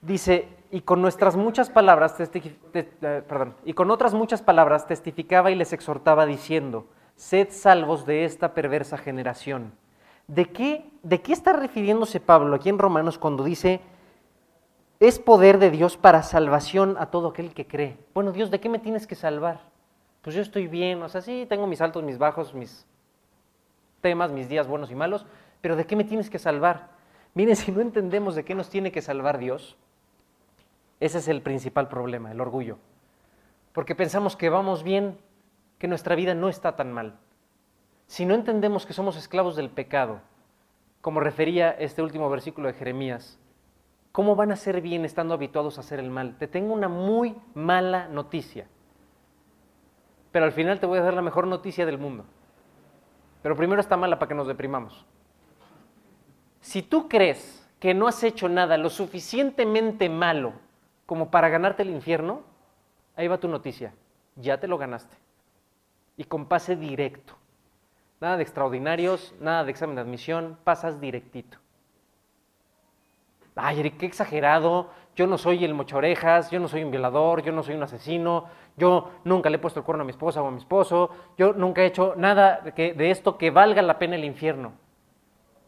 Dice, y con nuestras muchas palabras, eh, perdón, y con otras muchas palabras testificaba y les exhortaba diciendo, sed salvos de esta perversa generación. ¿De qué, ¿De qué está refiriéndose Pablo aquí en Romanos cuando dice, es poder de Dios para salvación a todo aquel que cree. Bueno, Dios, ¿de qué me tienes que salvar? Pues yo estoy bien, o sea, sí, tengo mis altos, mis bajos, mis... temas, mis días buenos y malos, pero ¿de qué me tienes que salvar? Miren, si no entendemos de qué nos tiene que salvar Dios, ese es el principal problema, el orgullo. Porque pensamos que vamos bien, que nuestra vida no está tan mal. Si no entendemos que somos esclavos del pecado, como refería este último versículo de Jeremías, ¿cómo van a ser bien estando habituados a hacer el mal? Te tengo una muy mala noticia. Pero al final te voy a dar la mejor noticia del mundo. Pero primero está mala para que nos deprimamos. Si tú crees que no has hecho nada lo suficientemente malo como para ganarte el infierno, ahí va tu noticia. Ya te lo ganaste. Y con pase directo. Nada de extraordinarios, nada de examen de admisión, pasas directito. Ay, Eric, qué exagerado. Yo no soy el mochorejas, yo no soy un violador, yo no soy un asesino, yo nunca le he puesto el cuerno a mi esposa o a mi esposo, yo nunca he hecho nada de, esto que valga la pena el infierno.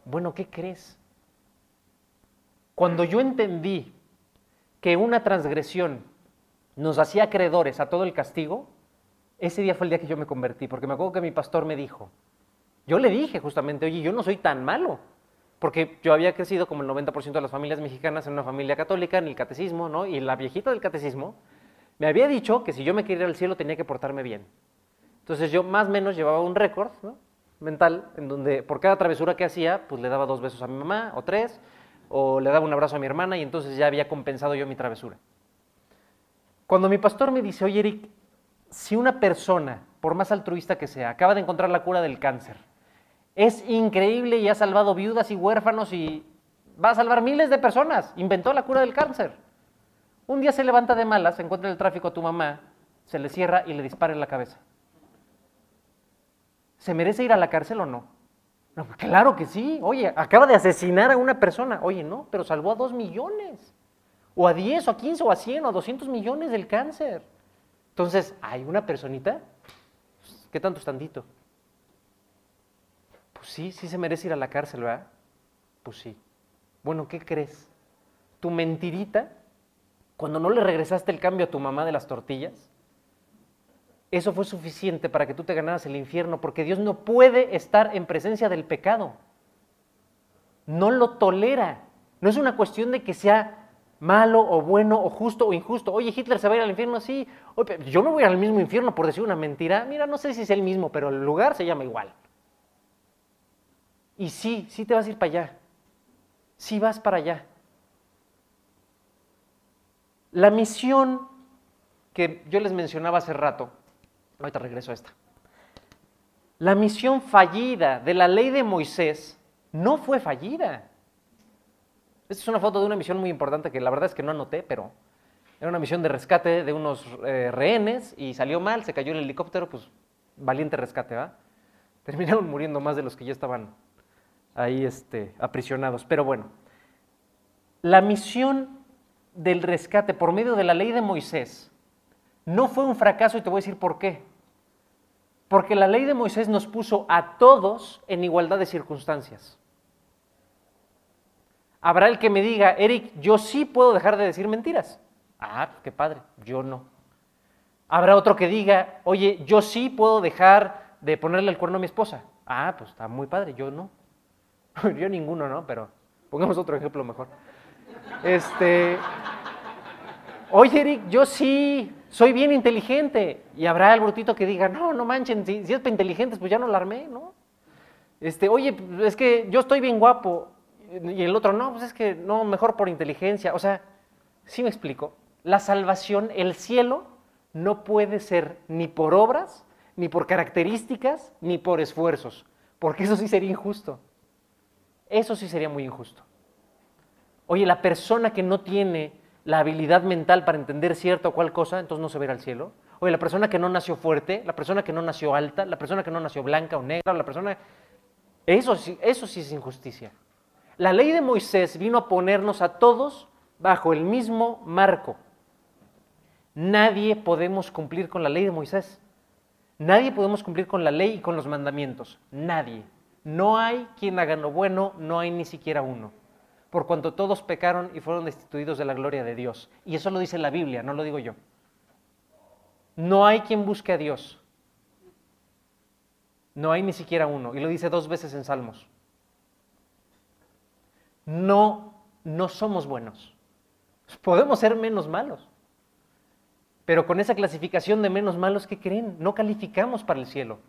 Bueno, ¿qué crees? Cuando yo entendí que una transgresión nos hacía acreedores a todo el castigo, ese día fue el día que yo me convertí, porque me acuerdo que mi pastor me dijo, yo le dije justamente, oye, yo no soy tan malo, porque yo había crecido como el 90% de las familias mexicanas en una familia católica, en el catecismo, ¿no? Y la viejita del catecismo me había dicho que si yo me quería ir al cielo tenía que portarme bien. Entonces yo más o menos llevaba un récord mental en donde por cada travesura que hacía, pues le daba dos besos a mi mamá o tres, o le daba un abrazo a mi hermana y entonces ya había compensado yo mi travesura. Cuando mi pastor me dice, oye Eric, si una persona, por más altruista que sea, acaba de encontrar la cura del cáncer, es increíble y ha salvado viudas y huérfanos y va a salvar miles de personas. Inventó la cura del cáncer. Un día se levanta de malas, se encuentra en el tráfico a tu mamá, se le cierra y le dispara en la cabeza. ¿Se merece ir a la cárcel o no? no? Claro que sí. Oye, acaba de asesinar a una persona. Oye, no, pero salvó a dos millones. O a diez, o a quince, o a cien, o a doscientos millones del cáncer. Entonces, ¿hay una personita? ¿Qué tanto estandito? Pues sí, sí se merece ir a la cárcel, ¿verdad? Pues sí. Bueno, ¿qué crees? Tu mentirita, cuando no le regresaste el cambio a tu mamá de las tortillas, eso fue suficiente para que tú te ganaras el infierno, porque Dios no puede estar en presencia del pecado. No lo tolera. No es una cuestión de que sea malo o bueno o justo o injusto. Oye, Hitler se va a ir al infierno, sí. Yo me voy al mismo infierno por decir una mentira. Mira, no sé si es el mismo, pero el lugar se llama igual. Y sí, sí te vas a ir para allá. Sí vas para allá. La misión que yo les mencionaba hace rato, ahorita regreso a esta. La misión fallida de la ley de Moisés no fue fallida. Esta es una foto de una misión muy importante que la verdad es que no anoté, pero era una misión de rescate de unos eh, rehenes y salió mal, se cayó el helicóptero, pues valiente rescate, ¿va? Terminaron muriendo más de los que ya estaban ahí este, aprisionados. Pero bueno, la misión del rescate por medio de la ley de Moisés no fue un fracaso y te voy a decir por qué. Porque la ley de Moisés nos puso a todos en igualdad de circunstancias. Habrá el que me diga, Eric, yo sí puedo dejar de decir mentiras. Ah, qué padre, yo no. Habrá otro que diga, oye, yo sí puedo dejar de ponerle el cuerno a mi esposa. Ah, pues está muy padre, yo no. Yo ninguno, ¿no? Pero pongamos otro ejemplo mejor. Este, oye Eric, yo sí soy bien inteligente. Y habrá el brutito que diga, no, no manchen, si, es para inteligentes, pues ya no la armé, ¿no? Este, oye, es que yo estoy bien guapo. Y el otro, no, pues es que no, mejor por inteligencia. O sea, sí me explico. La salvación, el cielo, no puede ser ni por obras, ni por características, ni por esfuerzos. Porque eso sí sería injusto. Eso sí sería muy injusto. Oye, la persona que no tiene la habilidad mental para entender cierta o cual cosa, entonces no se verá al cielo. Oye, la persona que no nació fuerte, la persona que no nació alta, la persona que no nació blanca o negra, la persona... Eso sí, eso sí es injusticia. La ley de Moisés vino a ponernos a todos bajo el mismo marco. Nadie podemos cumplir con la ley de Moisés. Nadie podemos cumplir con la ley y con los mandamientos. Nadie. No hay quien haga lo bueno, no hay ni siquiera uno. Por cuanto todos pecaron y fueron destituidos de la gloria de Dios. Y eso lo dice la Biblia, no lo digo yo. No hay quien busque a Dios. No hay ni siquiera uno. Y lo dice dos veces en Salmos. No, no somos buenos. Podemos ser menos malos. Pero con esa clasificación de menos malos, ¿qué creen? No calificamos para el cielo.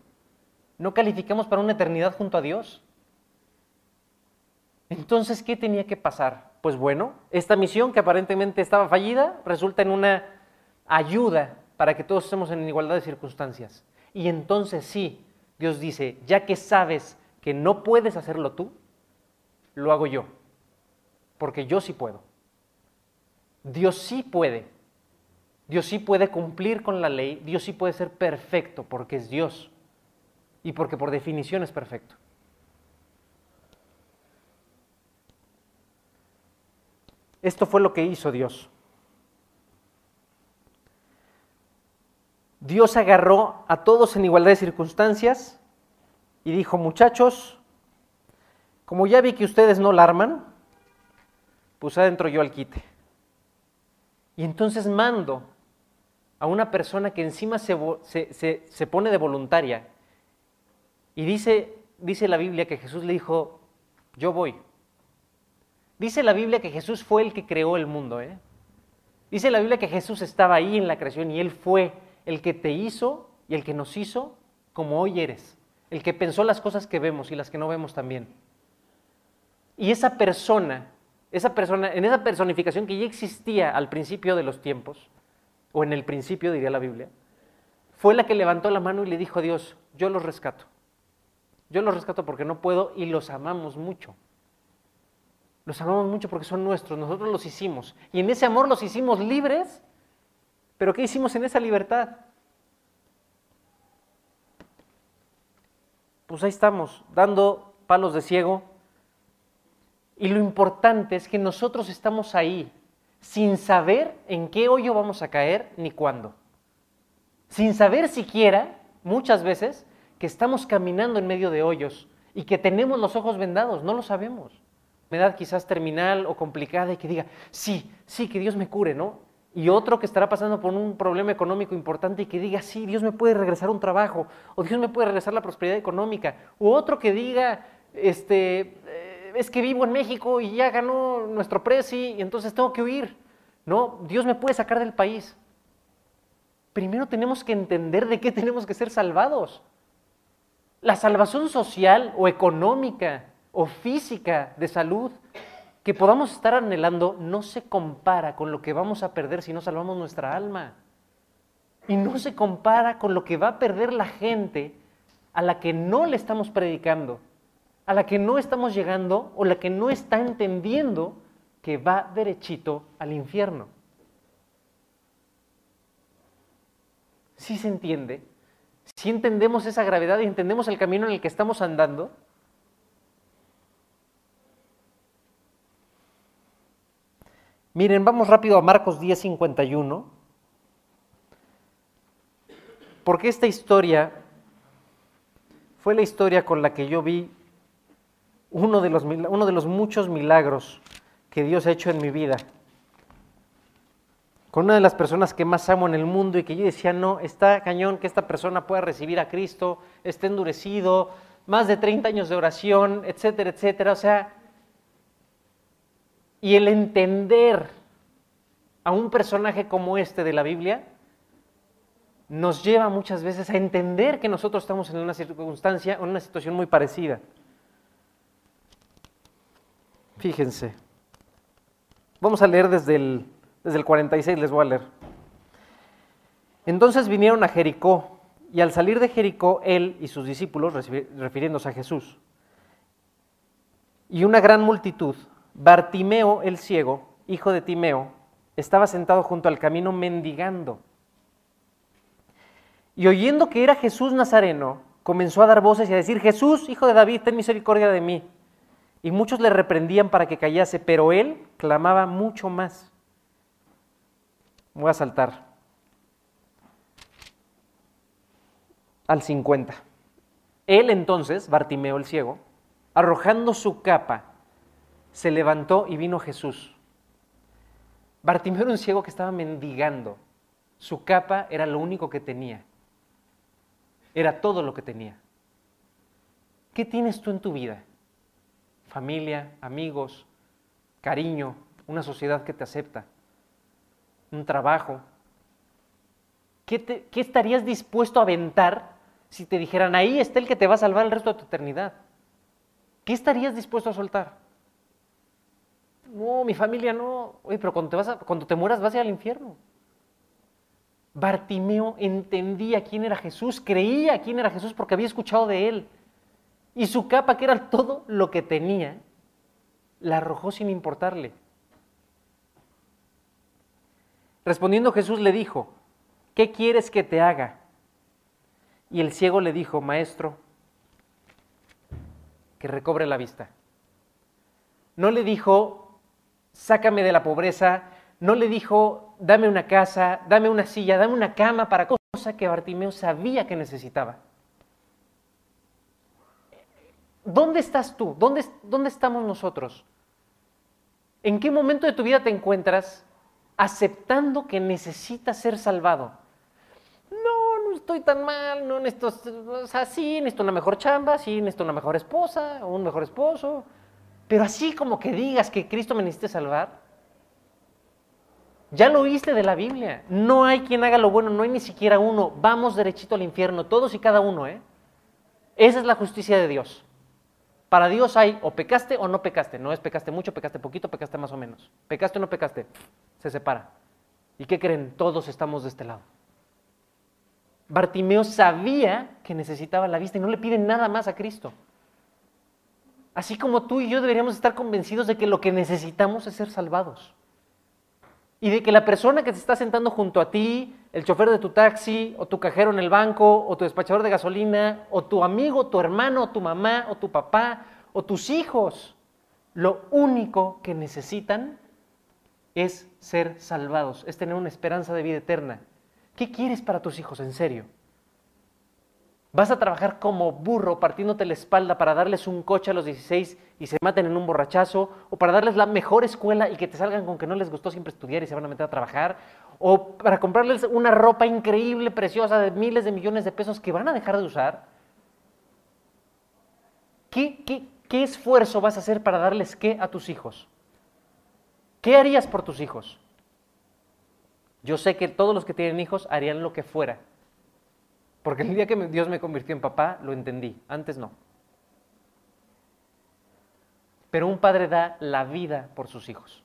No calificamos para una eternidad junto a Dios. Entonces, ¿qué tenía que pasar? Pues bueno, esta misión que aparentemente estaba fallida resulta en una ayuda para que todos estemos en igualdad de circunstancias. Y entonces sí, Dios dice, ya que sabes que no puedes hacerlo tú, lo hago yo, porque yo sí puedo. Dios sí puede. Dios sí puede cumplir con la ley, Dios sí puede ser perfecto porque es Dios y porque por definición es perfecto. Esto fue lo que hizo Dios. Dios agarró a todos en igualdad de circunstancias y dijo, muchachos, como ya vi que ustedes no la arman, pues adentro yo al quite. Y entonces mando a una persona que encima se, se, pone de voluntaria y dice, dice la Biblia que Jesús le dijo, yo voy. Dice la Biblia que Jesús fue el que creó el mundo. ¿eh? Dice la Biblia que Jesús estaba ahí en la creación y Él fue el que te hizo y el que nos hizo como hoy eres, el que pensó las cosas que vemos y las que no vemos también. Y esa persona, esa persona, en esa personificación que ya existía al principio de los tiempos, o en el principio diría la Biblia, fue la que levantó la mano y le dijo a Dios, yo los rescato. Yo los rescato porque no puedo y los amamos mucho. Los amamos mucho porque son nuestros, nosotros los hicimos. Y en ese amor los hicimos libres pero ¿qué hicimos en esa libertad? Pues ahí estamos, dando palos de ciego. Y lo importante es que nosotros estamos ahí sin saber en qué hoyo vamos a caer ni cuándo. Sin saber siquiera, muchas veces, que estamos caminando en medio de hoyos y que tenemos los ojos vendados, no lo sabemos. Edad quizás terminal o complicada y que diga, sí, sí, que Dios me cure, ¿no? y otro que estará pasando por un problema económico importante y que diga, sí, Dios me puede regresar un trabajo, o Dios me puede regresar la prosperidad económica, u otro que diga, este, eh, es que vivo en México y ya ganó nuestro precio y entonces tengo que huir. No, Dios me puede sacar del país. Primero tenemos que entender de qué tenemos que ser salvados. La salvación social o económica o física de salud que podamos estar anhelando no se compara con lo que vamos a perder si no salvamos nuestra alma. Y no se compara con lo que va a perder la gente a la que no le estamos predicando, a la que no estamos llegando o la que no está entendiendo que va derechito al infierno. ¿Sí se entiende? Si entendemos esa gravedad y entendemos el camino en el que estamos andando, Miren, vamos rápido a Marcos 10:51, porque esta historia fue la historia con la que yo vi uno de los, uno de los muchos milagros que Dios ha hecho en mi vida. Una de las personas que más amo en el mundo y que yo decía, no, está cañón que esta persona pueda recibir a Cristo, esté endurecido, más de 30 años de oración, etcétera, etcétera. O sea, y el entender a un personaje como este de la Biblia nos lleva muchas veces a entender que nosotros estamos en una circunstancia, en una situación muy parecida. Fíjense. Vamos a leer desde el, desde el 46, les voy a leer. Entonces vinieron a Jericó, y al salir de Jericó, él y sus discípulos, refiriéndose a Jesús, y una gran multitud, Bartimeo el ciego, hijo de Timeo, estaba sentado junto al camino mendigando. Y oyendo que era Jesús Nazareno, comenzó a dar voces y a decir, Jesús, hijo de David, ten misericordia de mí. Y muchos le reprendían para que callase, pero él clamaba mucho más. Voy a saltar al 50. Él entonces, Bartimeo el ciego, arrojando su capa, se levantó y vino Jesús. Bartimeo era un ciego que estaba mendigando. Su capa era lo único que tenía. Era todo lo que tenía. ¿Qué tienes tú en tu vida? Familia, amigos, cariño, una sociedad que te acepta, un trabajo. ¿Qué, qué estarías dispuesto a aventar si te dijeran, ahí está el que te va a salvar el resto de tu eternidad? ¿Qué estarías dispuesto a soltar? No, mi familia no. Oye, pero cuando te, cuando te mueras vas a ir al infierno. Bartimeo entendía quién era Jesús, creía quién era Jesús porque había escuchado de él. Y su capa, que era todo lo que tenía, la arrojó sin importarle. Respondiendo Jesús le dijo, ¿qué quieres que te haga? Y el ciego le dijo, Maestro, que recobre la vista. No le dijo, sácame de la pobreza, no le dijo, dame una casa, dame una silla, dame una cama para cosa que Bartimeo sabía que necesitaba. ¿Dónde estás tú? ¿Dónde, ¿Dónde estamos nosotros? ¿En qué momento de tu vida te encuentras aceptando que necesitas ser salvado? No, no estoy tan mal, no necesito, o sea, sí, necesito una mejor chamba, sí, necesito una mejor esposa, o un mejor esposo, pero así como que digas que Cristo me necesite salvar, ya lo oíste de la Biblia. No hay quien haga lo bueno, no hay ni siquiera uno. Vamos derechito al infierno, todos y cada uno, ¿eh? Esa es la justicia de Dios. Para Dios hay o pecaste o no pecaste. No es pecaste mucho, pecaste poquito, pecaste más o menos. Pecaste o no pecaste. Se separa. ¿Y qué creen? Todos estamos de este lado. Bartimeo sabía que necesitaba la vista y no le pide nada más a Cristo. Así como tú y yo deberíamos estar convencidos de que lo que necesitamos es ser salvados y de que la persona que se está sentando junto a ti, el chofer de tu taxi, o tu cajero en el banco, o tu despachador de gasolina, o tu amigo, tu hermano, tu mamá, o tu papá, o tus hijos, lo único que necesitan es ser salvados, es tener una esperanza de vida eterna. ¿Qué quieres para tus hijos, en serio? Vas a trabajar como burro partiéndote la espalda para darles un coche a los 16 y se maten en un borrachazo, o para darles la mejor escuela y que te salgan con que no les gustó siempre estudiar y se van a meter a trabajar, o para comprarles una ropa increíble, preciosa, de miles de millones de pesos que van a dejar de usar. ¿Qué, qué, qué esfuerzo vas a hacer para darles qué a tus hijos? ¿Qué harías por tus hijos? Yo sé que todos los que tienen hijos harían lo que fuera porque el día que Dios me convirtió en papá, lo entendí. Antes no. Pero un padre da la vida por sus hijos.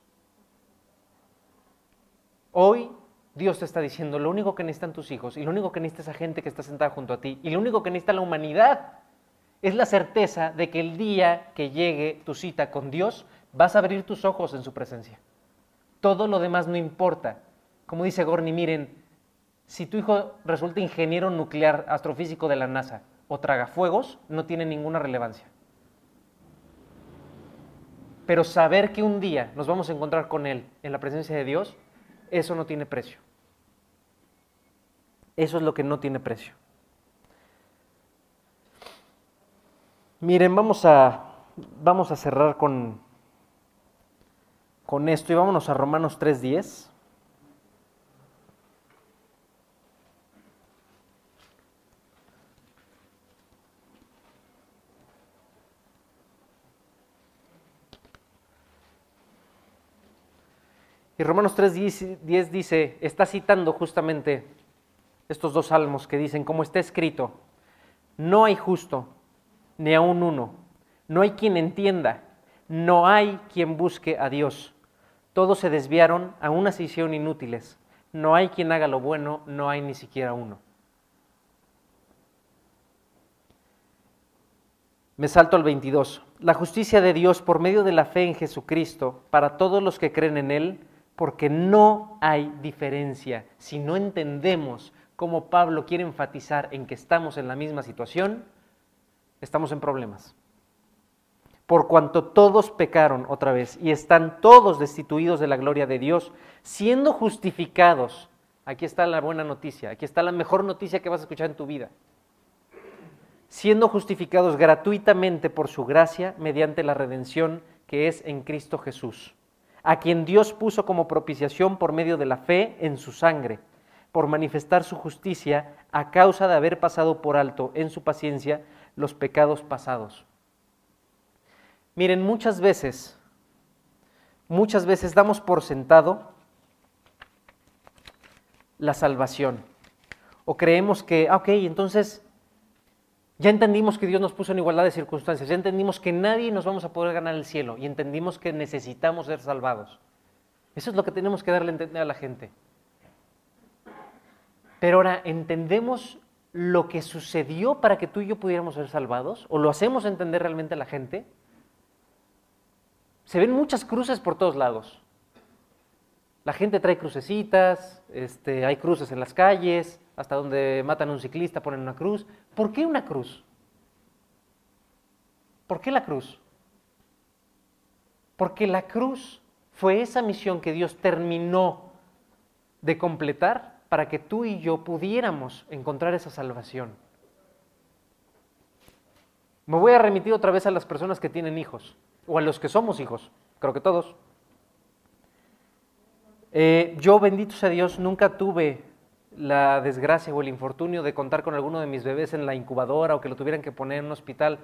Hoy Dios te está diciendo, lo único que necesitan tus hijos y lo único que necesita esa gente que está sentada junto a ti y lo único que necesita la humanidad es la certeza de que el día que llegue tu cita con Dios vas a abrir tus ojos en su presencia. Todo lo demás no importa. Como dice Gorni, miren, si tu hijo resulta ingeniero nuclear astrofísico de la NASA o tragafuegos, no tiene ninguna relevancia. Pero saber que un día nos vamos a encontrar con Él en la presencia de Dios, eso no tiene precio. Eso es lo que no tiene precio. Miren, vamos a, vamos a cerrar con, con esto y vámonos a Romanos 3.10. Y Romanos 3.10 dice, está citando justamente estos dos salmos que dicen, como está escrito, no hay justo, ni aun uno, no hay quien entienda, no hay quien busque a Dios. Todos se desviaron, a una se hicieron inútiles. No hay quien haga lo bueno, no hay ni siquiera uno. Me salto al 22. La justicia de Dios por medio de la fe en Jesucristo para todos los que creen en Él porque no hay diferencia. Si no entendemos cómo Pablo quiere enfatizar en que estamos en la misma situación, estamos en problemas. Por cuanto todos pecaron otra vez y están todos destituidos de la gloria de Dios, siendo justificados, aquí está la buena noticia, aquí está la mejor noticia que vas a escuchar en tu vida, siendo justificados gratuitamente por su gracia mediante la redención que es en Cristo Jesús a quien Dios puso como propiciación por medio de la fe en su sangre, por manifestar su justicia a causa de haber pasado por alto en su paciencia los pecados pasados. Miren, muchas veces, muchas veces damos por sentado la salvación. O creemos que, ah, ok, entonces ya entendimos que Dios nos puso en igualdad de circunstancias, ya entendimos que nadie nos vamos a poder ganar el cielo y entendimos que necesitamos ser salvados. Eso es lo que tenemos que darle a entender a la gente. Pero ahora, ¿entendemos lo que sucedió para que tú y yo pudiéramos ser salvados? ¿O lo hacemos entender realmente a la gente? Se ven muchas cruces por todos lados. La gente trae crucecitas, este, hay cruces en las calles, hasta donde matan a un ciclista ponen una cruz. ¿Por qué una cruz? ¿Por qué la cruz? Porque la cruz fue esa misión que Dios terminó de completar para que tú y yo pudiéramos encontrar esa salvación. Me voy a remitir otra vez a las personas que tienen hijos, o a los que somos hijos, creo que todos. Eh, yo, bendito sea Dios, nunca tuve la desgracia o el infortunio de contar con alguno de mis bebés en la incubadora o que lo tuvieran que poner en un hospital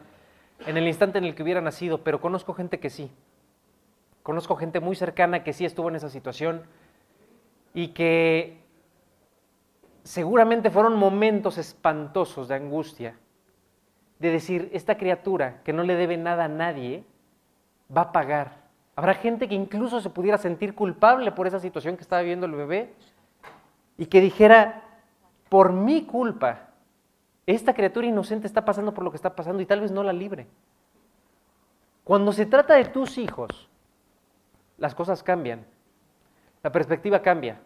en el instante en el que hubiera nacido, pero conozco gente que sí. Conozco gente muy cercana que sí estuvo en esa situación y que seguramente fueron momentos espantosos de angustia, de decir, esta criatura que no le debe nada a nadie, va a pagar Habrá gente que incluso se pudiera sentir culpable por esa situación que estaba viviendo el bebé y que dijera, por mi culpa, esta criatura inocente está pasando por lo que está pasando y tal vez no la libre. Cuando se trata de tus hijos, las cosas cambian, la perspectiva cambia.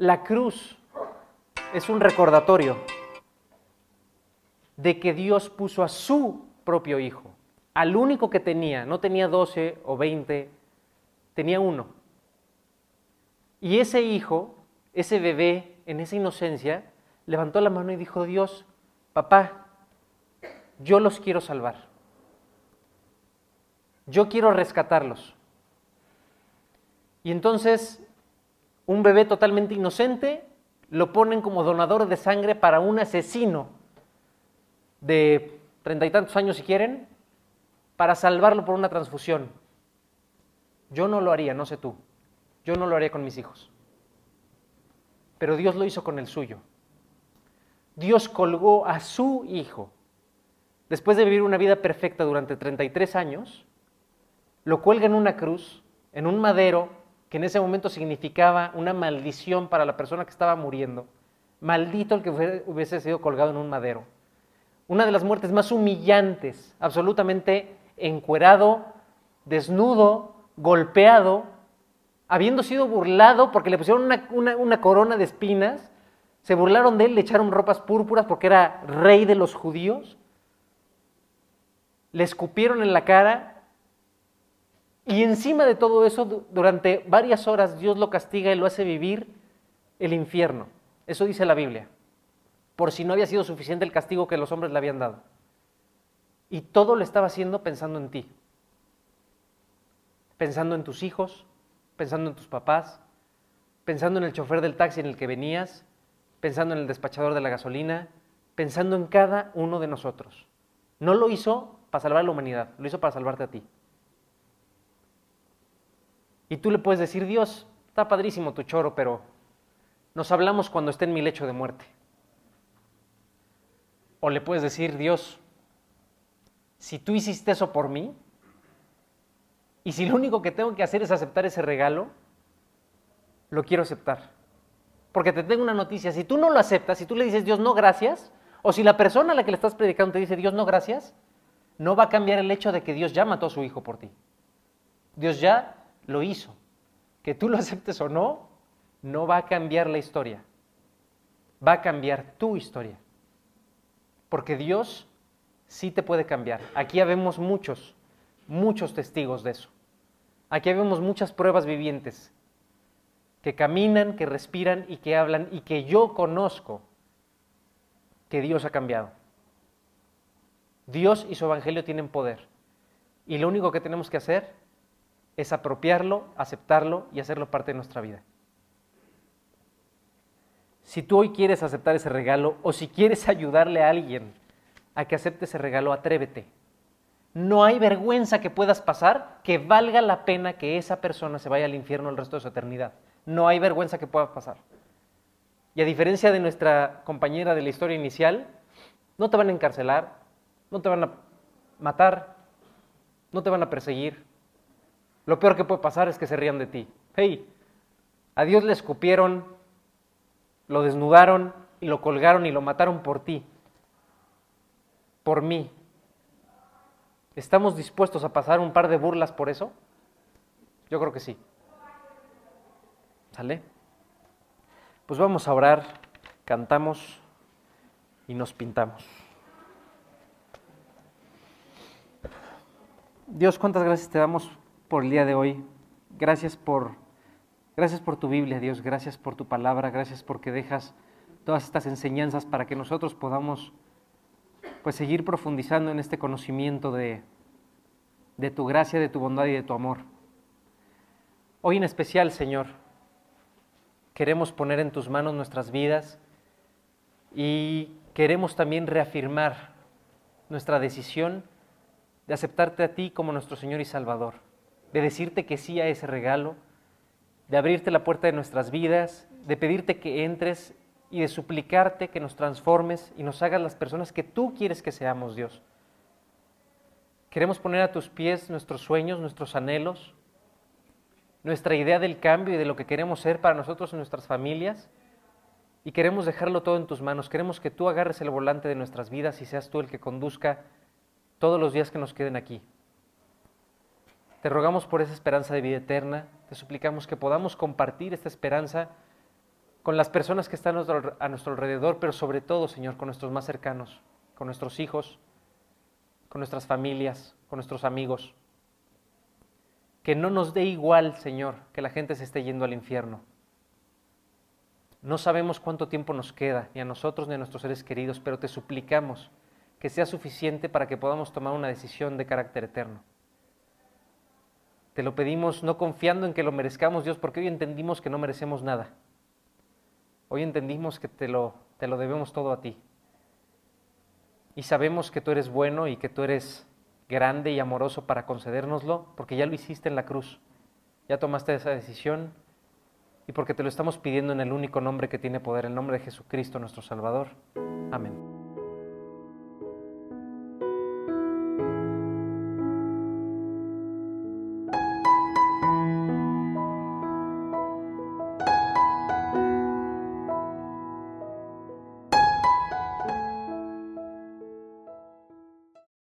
La cruz es un recordatorio de que Dios puso a su propio hijo al único que tenía, no tenía 12 o 20, tenía uno. Y ese hijo, ese bebé, en esa inocencia, levantó la mano y dijo, Dios, papá, yo los quiero salvar. Yo quiero rescatarlos. Y entonces, un bebé totalmente inocente lo ponen como donador de sangre para un asesino de treinta y tantos años si quieren, para salvarlo por una transfusión. Yo no lo haría, no sé tú. Yo no lo haría con mis hijos. Pero Dios lo hizo con el suyo. Dios colgó a su hijo. Después de vivir una vida perfecta durante 33 años, lo cuelga en una cruz, en un madero, que en ese momento significaba una maldición para la persona que estaba muriendo. Maldito el que hubiese sido colgado en un madero. Una de las muertes más humillantes, absolutamente encuerado, desnudo, golpeado, habiendo sido burlado porque le pusieron una, corona de espinas, se burlaron de él, le echaron ropas púrpuras porque era rey de los judíos, le escupieron en la cara y encima de todo eso, durante varias horas Dios lo castiga y lo hace vivir el infierno. Eso dice la Biblia, por si no había sido suficiente el castigo que los hombres le habían dado. Y todo lo estaba haciendo pensando en ti, pensando en tus hijos, pensando en tus papás, pensando en el chofer del taxi en el que venías, pensando en el despachador de la gasolina, pensando en cada uno de nosotros. No lo hizo para salvar a la humanidad, lo hizo para salvarte a ti. Y tú le puedes decir, Dios, está padrísimo tu choro, pero nos hablamos cuando esté en mi lecho de muerte. O le puedes decir, Dios, si tú hiciste eso por mí, y si lo único que tengo que hacer es aceptar ese regalo, lo quiero aceptar. Porque te tengo una noticia, si tú no lo aceptas, si tú le dices Dios no gracias, o si la persona a la que le estás predicando te dice Dios no gracias, no va a cambiar el hecho de que Dios ya mató a su hijo por ti. Dios ya lo hizo. Que tú lo aceptes o no, no va a cambiar la historia. Va a cambiar tu historia. Porque Dios sí te puede cambiar. Aquí vemos muchos, muchos testigos de eso. Aquí vemos muchas pruebas vivientes que caminan, que respiran y que hablan y que yo conozco que Dios ha cambiado. Dios y su evangelio tienen poder. Y lo único que tenemos que hacer es apropiarlo, aceptarlo y hacerlo parte de nuestra vida. Si tú hoy quieres aceptar ese regalo o si quieres ayudarle a alguien a que acepte ese regalo, atrévete. No hay vergüenza que puedas pasar que valga la pena que esa persona se vaya al infierno el resto de su eternidad. No hay vergüenza que pueda pasar. Y a diferencia de nuestra compañera de la historia inicial, no te van a encarcelar, no te van a matar, no te van a perseguir. Lo peor que puede pasar es que se rían de ti. Hey, a Dios le escupieron, lo desnudaron y lo colgaron y lo mataron por ti, por mí. ¿Estamos dispuestos a pasar un par de burlas por eso? Yo creo que sí. ¿Sale? Pues vamos a orar, cantamos y nos pintamos. Dios, cuántas gracias te damos por el día de hoy. Gracias por, gracias por tu Biblia, Dios. Gracias por tu palabra. Gracias porque dejas todas estas enseñanzas para que nosotros podamos pues seguir profundizando en este conocimiento de, de tu gracia, de tu bondad y de tu amor. Hoy en especial, Señor, queremos poner en tus manos nuestras vidas y queremos también reafirmar nuestra decisión de aceptarte a ti como nuestro Señor y Salvador, de decirte que sí a ese regalo, de abrirte la puerta de nuestras vidas, de pedirte que entres y de suplicarte que nos transformes y nos hagas las personas que tú quieres que seamos, Dios. Queremos poner a tus pies nuestros sueños, nuestros anhelos, nuestra idea del cambio y de lo que queremos ser para nosotros y nuestras familias. Y queremos dejarlo todo en tus manos. Queremos que tú agarres el volante de nuestras vidas y seas tú el que conduzca todos los días que nos queden aquí. Te rogamos por esa esperanza de vida eterna. Te suplicamos que podamos compartir esta esperanza con las personas que están a nuestro alrededor, pero sobre todo, Señor, con nuestros más cercanos, con nuestros hijos, con nuestras familias, con nuestros amigos. Que no nos dé igual, Señor, que la gente se esté yendo al infierno. No sabemos cuánto tiempo nos queda, ni a nosotros ni a nuestros seres queridos, pero te suplicamos que sea suficiente para que podamos tomar una decisión de carácter eterno. Te lo pedimos no confiando en que lo merezcamos, Dios, porque hoy entendimos que no merecemos nada. Hoy entendimos que te lo, te lo debemos todo a ti. Y sabemos que tú eres bueno y que tú eres grande y amoroso para concedérnoslo, porque ya lo hiciste en la cruz. Ya tomaste esa decisión y porque te lo estamos pidiendo en el único nombre que tiene poder, el nombre de Jesucristo nuestro Salvador. Amén.